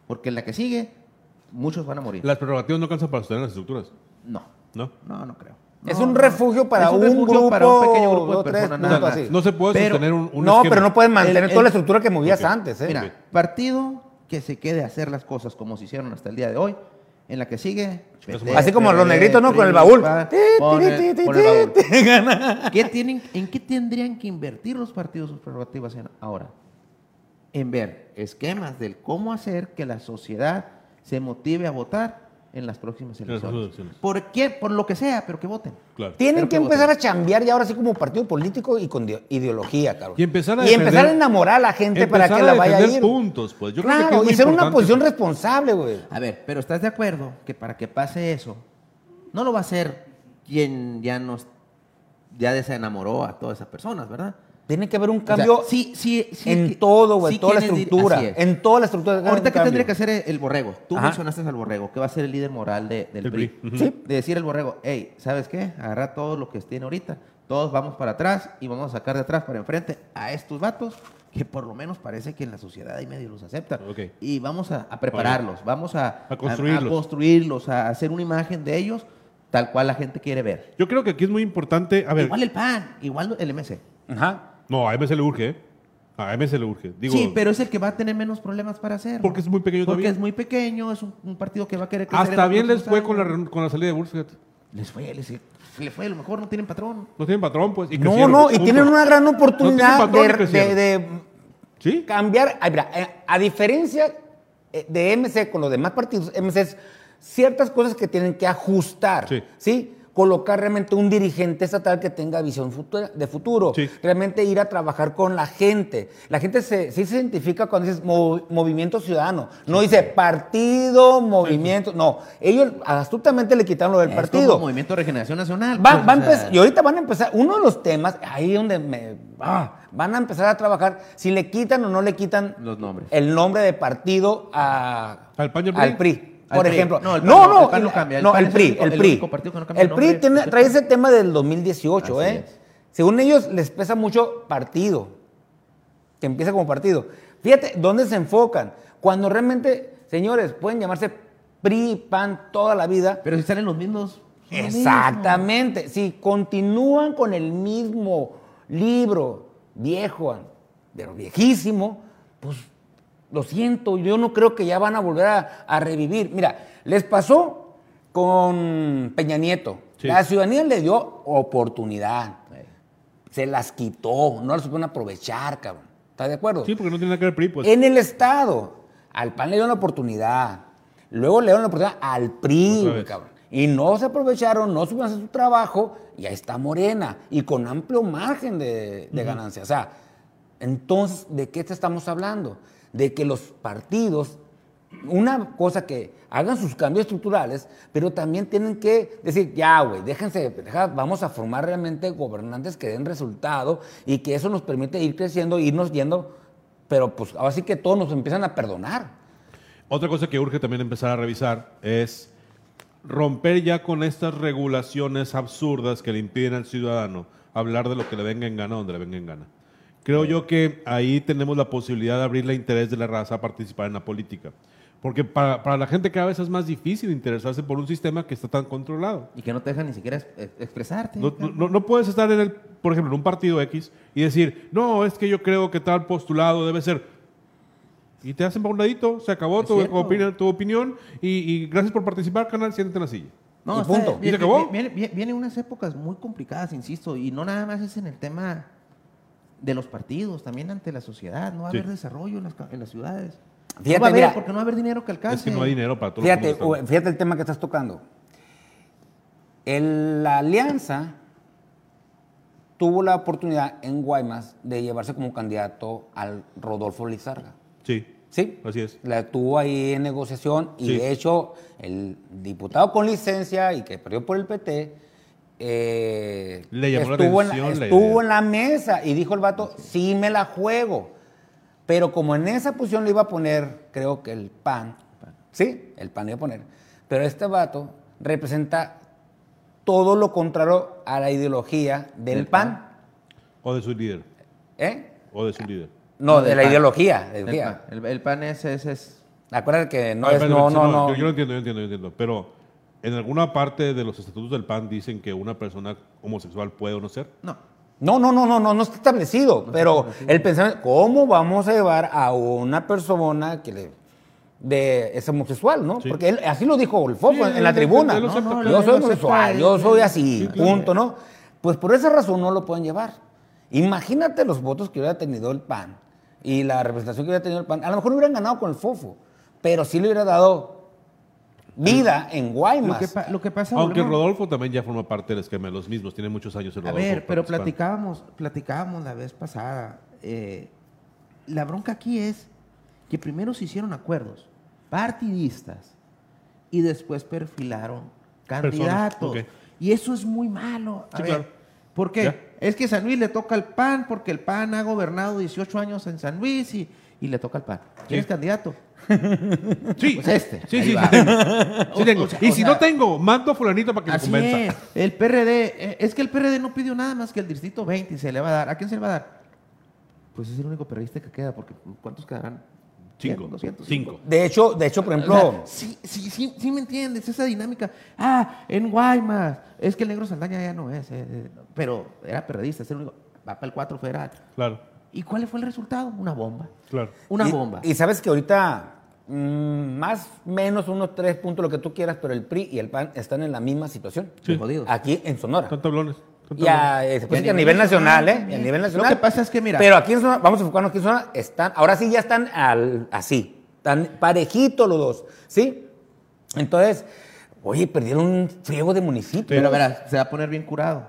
Porque en la que sigue, muchos van a morir. Las prerrogativas no alcanzan para sostener las estructuras, No, ¿no? no, no creo. Es un refugio para un refugio grupo, para un pequeño grupo de personas, no, nada más. así. No se puede Pero- sostener un, un no, esquema. pero no pueden mantener El- toda la estructura que movías antes, ¿eh? Mira, partido que se quede a hacer las cosas como se hicieron hasta el día de hoy, en la que sigue... PT, Así como los negritos, ¿no? Con el baúl. El-. ¿Qué tienen, ¿En qué tendrían que invertir los partidos sus prerrogativas en- ahora? En ver esquemas del cómo hacer que la sociedad se motive a votar en las próximas elecciones. elecciones. ¿Por qué? Por lo que sea, pero que voten. Claro. Tienen Pero que que empezar a chambear ya ahora sí como partido político y con ideología, cabrón. Y empezar a Y empezar a enamorar a la gente para que a la vaya a ir. puntos, pues. Yo creo que claro, es muy y ser una posición responsable, güey. A ver, pero ¿estás de acuerdo que para que pase eso, no lo va a hacer quien ya nos ya desenamoró a todas esas personas, ¿verdad? Tiene que haber un O sea, cambio sí, sí, sí, en que- todo, güey, sí toda la estructura. es. En toda la estructura. Ahorita, ¿qué cambio. tendría que hacer el borrego? Tú Ajá. mencionaste al borrego, que va a ser el líder moral de- del PRI. PRI, ujú. Sí. De decir el borrego, hey, ¿sabes qué? Agarra todo lo que tiene ahorita, todos vamos para atrás y vamos a sacar de atrás para enfrente a estos vatos que por lo menos parece que en la sociedad ahí medio los aceptan. Ok. Y vamos a, a prepararlos, vamos a, A construirlos. a construirlos, a hacer una imagen de ellos tal cual la gente quiere ver. Yo creo que aquí es muy importante. A ver, Igual el PAN, igual el MC. Ajá. No, a MS le urge, ¿eh? A MS le urge. Digo, sí, pero es el que va a tener menos problemas para hacerlo. Porque es muy pequeño Porque todavía. es muy pequeño, es un, un partido que va a querer crecer en hasta los bien les próximos fue con la, años. con la salida de Bulls, fíjate. Les fue, les, le fue, a lo mejor no tienen patrón. No tienen patrón, pues. y No, crecieron, no, y punto. tienen una gran oportunidad patrón y de, crecieron. de- de ¿Sí? cambiar. Ay, mira, eh, a diferencia eh, de MC con los demás partidos, MC es ciertas cosas que tienen que ajustar. Sí. ¿sí? Colocar realmente un dirigente estatal que tenga visión futura- de futuro. Sí. Realmente ir a trabajar con la gente. La gente se, sí se identifica cuando dices movi- movimiento ciudadano. No dice partido, movimiento. No, ellos astutamente le quitaron lo del Es partido. como Movimiento de Regeneración Nacional. Va- pues, va a o sea, empezar- y ahorita van a empezar, uno de los temas, ahí donde me, ah, van a empezar a trabajar, si le quitan o no le quitan Los nombres. el nombre de partido a- ¿Al PAN y al al PRI? Por PRI. ejemplo, No, el PAN no, no, no, el PAN no cambia, el no, PAN el es el PRI, el el PRI. no El PRI nombre. tiene- trae ese tema del 2018, Así ¿eh? es. Según ellos les pesa mucho partido, que empieza como partido. Fíjate, ¿dónde se enfocan? Cuando realmente, señores, pueden llamarse PRI, PAN toda la vida, Pero si salen los mismos. Exactamente. Si continúan con el mismo libro viejo, pero viejísimo, pues lo siento, yo no creo que ya van a volver a, a revivir. Mira, les pasó con Peña Nieto. Sí. La ciudadanía le dio oportunidad. Se las quitó, no las supieron aprovechar, cabrón. ¿Estás de acuerdo? Sí, porque no tiene nada que ver el PRI, pues. En el Estado, al PAN le dieron la oportunidad. Luego le dieron la oportunidad al PRI, cabrón. Y no se aprovecharon, no supieron hacer su trabajo, y ahí está Morena. Y con amplio margen de, de ganancia. O sea, entonces, ¿de qué te estamos hablando? De que los partidos, una cosa que hagan sus cambios estructurales, pero también tienen que decir, ya, güey, déjense, vamos a formar realmente gobernantes que den resultado y que eso nos permite ir creciendo, irnos yendo, pero pues ahora sí que todos nos empiezan a perdonar. Otra cosa que urge también empezar a revisar es romper ya con estas regulaciones absurdas que le impiden al ciudadano hablar de lo que le venga en gana donde le venga en gana. Creo yo que ahí tenemos la posibilidad de abrirle interés de la raza a participar en la política. Porque para, para la gente cada vez es más difícil interesarse por un sistema que está tan controlado. Y que no te dejan ni siquiera es- es- expresarte. No, no- no- puedes estar en el, por ejemplo, en un partido X y decir, no, es que yo creo que tal postulado debe ser. Y te hacen para un ladito, se acabó tu, opinión, tu opinión y, y gracias por participar, canal, siéntate en la silla. No, Y está- punto. Viene, ¿Y se acabó? viene- viene- vienen unas épocas muy complicadas, insisto, y no nada más es en el tema de los partidos, también ante la sociedad. No va a Sí. haber desarrollo en las, ca- en las ciudades. Fíjate, no va a haber, mira. porque no va a haber dinero que alcance. Es que no hay dinero para todo Fíjate, fíjate el tema que estás tocando. El- la alianza tuvo la oportunidad en Guaymas de llevarse como candidato al Rodolfo Lizarga. Sí, ¿Sí? así es. La tuvo ahí en negociación y Sí. de hecho el diputado con licencia y que perdió por el PT eh, Le llamó la estuvo, en, la- atención la estuvo idea. en la mesa y dijo el vato, sí me la juego. Pero como en esa posición le iba a poner, creo que el PAN, ¿sí? El PAN iba a poner. Pero este vato representa todo lo contrario a la ideología del, Del PAN. O de su líder. ¿Eh? O de su líder. No, de la PAN. ideología. de El, ideología. pan, el- el pan es, es, es- Acuérdate que no Ah, es, no, no, no. Yo, yo lo entiendo, yo entiendo, yo entiendo. Pero en alguna parte de los estatutos del PAN dicen que una persona homosexual puede o no ser. No. No, no, no, no, no, no está establecido. pero el pensamiento, ¿cómo vamos a llevar a una persona que le de es homosexual, ¿no? Sí. Porque él, así lo dijo el Fofo Sí, en, en la él- tribuna. yo soy homosexual, yo soy así, Sí, claro. punto, ¿no? Pues por esa razón no lo pueden llevar. Imagínate los votos que hubiera tenido el PAN y la representación que hubiera tenido el PAN. A lo mejor no hubieran ganado con el Fofo, pero sí le hubiera dado vida en Lo Guaymas. que, pa- lo que pasa Aunque Rodolfo también ya forma parte del esquema de los mismos. Tiene muchos años el A Rodolfo. ver, pero participando. platicábamos, platicábamos la vez pasada. eh, la bronca aquí es que primero se hicieron acuerdos partidistas y después perfilaron candidatos. Y eso es muy malo. A Sí, ver, claro. ¿Por qué? Ya. Es que San Luis le toca al PAN porque el PAN ha gobernado 18 años en San Luis y, y le toca al PAN. ¿Quieres Sí. candidato? Sí, Pues este. Sí, Ahí sí, va. sí tengo. Sí O- tengo. o sea, y o si sea, no tengo, mando a fulanito para que me Así convenza. es. El PRD, eh, es que el PRD no pidió nada más que el distrito 20 y se le va a dar. ¿A quién se le va a dar? Pues es el único periodista que queda, porque ¿cuántos quedarán? Cinco. 100, 200, Cinco. De hecho, de hecho, por O ejemplo, sea, sí, sí, sí, sí me entiendes, esa dinámica. Ah, en Guaymas, es que el negro Saldaña ya no es, eh, eh, pero era periodista, es el único, va para el 4 federal. Claro, ¿Y cuál fue el resultado? Una bomba. claro. Una y, bomba. Y sabes que ahorita, mm, más menos unos tres puntos, lo que tú quieras, pero el PRI y el PAN están en la misma situación. Sí. Aquí en Sonora. Están tablones. Y a, eh, se puede Y decir a que a nivel nacional, ¿eh? Y a nivel Lo nacional. que pasa es que, mira- Pero aquí en Sonora, vamos a enfocarnos aquí en Sonora, están, ahora sí ya están al- así, tan parejitos los dos, ¿sí? Entonces, oye, perdieron un friego de municipios. Pero verás, se va a poner bien curado.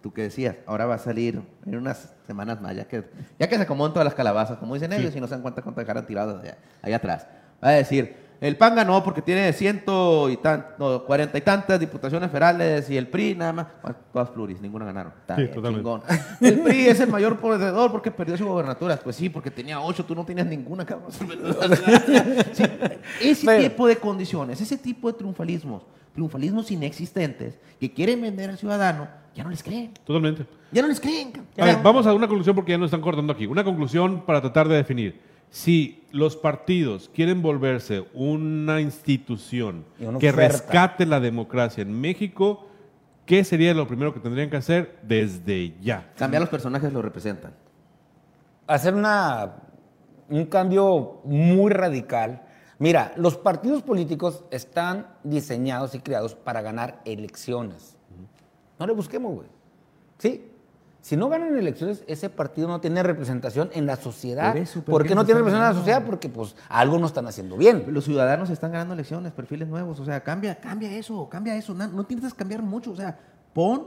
Tú que decías, ahora va a salir en unas semanas más, ya que, ya que se acomodan todas las calabazas, como dicen ellos, y no se dan cuenta cuánto dejaron tiradas allá, allá atrás. Va a decir, El PAN ganó porque tiene ciento y tan, no, cuarenta y tantas diputaciones federales y el PRI nada más, bueno, todas pluris, ninguna ganaron. Está Sí, bien, totalmente. chingón. El PRI es el mayor poseedor porque perdió su gobernaturas. Pues sí, porque tenía ocho, tú no tenías ninguna. Sí, ese Pero- tipo de condiciones, ese tipo de triunfalismos, triunfalismos inexistentes que quieren vender al ciudadano, ya no les creen. Totalmente. Ya no les creen. A ver, vamos a una conclusión porque ya nos están cortando aquí. Una conclusión para tratar de definir. Si los partidos quieren volverse una institución una que rescate la democracia en México, ¿qué sería lo primero que tendrían que hacer desde ya? Cambiar los personajes lo representan. hacer una, un cambio muy radical. Mira, los partidos políticos están diseñados y creados para ganar elecciones. No le busquemos, güey. Sí. Si no ganan elecciones, ese partido no tiene representación en la sociedad. Por eso, pero ¿Por ¿qué no tiene representación en la sociedad? Porque pues algo no están haciendo bien. Los ciudadanos están ganando elecciones, perfiles nuevos. O sea, cambia, cambia eso, cambia eso. No, no tienes que cambiar mucho. O sea, pon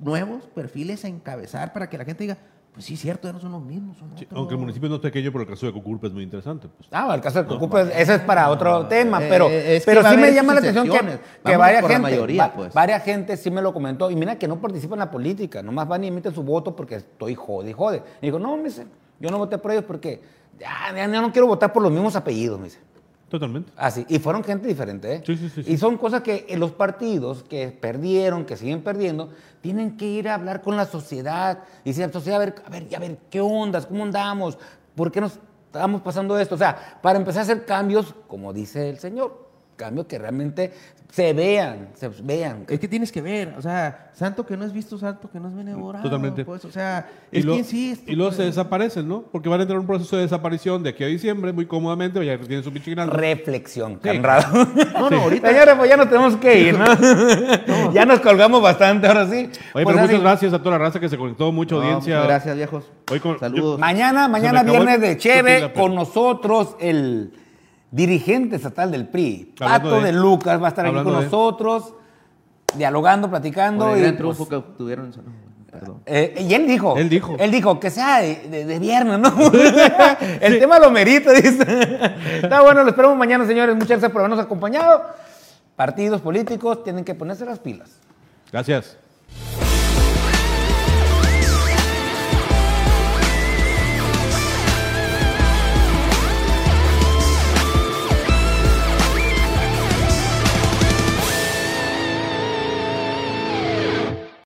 nuevos perfiles a encabezar para que la gente diga, pues sí, cierto, ya no son los mismos. son Sí, otros". aunque el municipio no es pequeño, pero el caso de Cocurpa es muy interesante. pues. Ah, el caso del Cocupa, ese es para otro tema, eh, pero, eh, es que pero sí me llama la atención que, que varias por la gente, mayoría, va- pues. varias gente sí me lo comentó, y mira que no participa en la política, nomás van y emiten su voto porque estoy jode y jode. Y digo, no, me dice, yo no voté por ellos porque ya, ya no quiero votar por los mismos apellidos, me dice. Totalmente. Así, y fueron gente diferente, ¿eh? Sí, sí, sí. Y son cosas que los partidos que perdieron, que siguen perdiendo, tienen que ir a hablar con la sociedad y decir, sociedad, a ver, a ver, a ver, ¿qué ondas? ¿Cómo andamos? ¿Por qué nos estamos pasando esto? O sea, para empezar a hacer cambios, como dice el señor, cambios que realmente se vean, se vean. Es que tienes que ver, o sea, santo que no es visto, santo que no es benevorado. Totalmente. Pues, o sea, Y, es lo- que insisto. y luego se pues. desaparecen, ¿no? Porque van a entrar en un proceso de desaparición de aquí a diciembre, muy cómodamente, ya tienen su pinche. Reflexión, Sí. Conrado. No, no, ahorita. Señores, pues ya nos tenemos que ir, ¿no? ya nos colgamos bastante, ahora sí. Oye, Pues pero así- muchas gracias a toda la raza que se conectó, mucha No, audiencia. muchas gracias, viejos. Hoy con- Saludos. Mañana, mañana viernes de Cheve, con nosotros el dirigente estatal del PRI, Hablando Pato de- de, Lucas, va a estar aquí con de- nosotros, dialogando, Por platicando. el y, gran pues, que tuvieron. eh, y él dijo, Él dijo. él dijo que sea de, de- de viernes, ¿no? el tema lo merita, dice. Está bueno, lo esperamos mañana, señores. Muchas gracias por habernos acompañado. Partidos políticos tienen que ponerse las pilas. Gracias.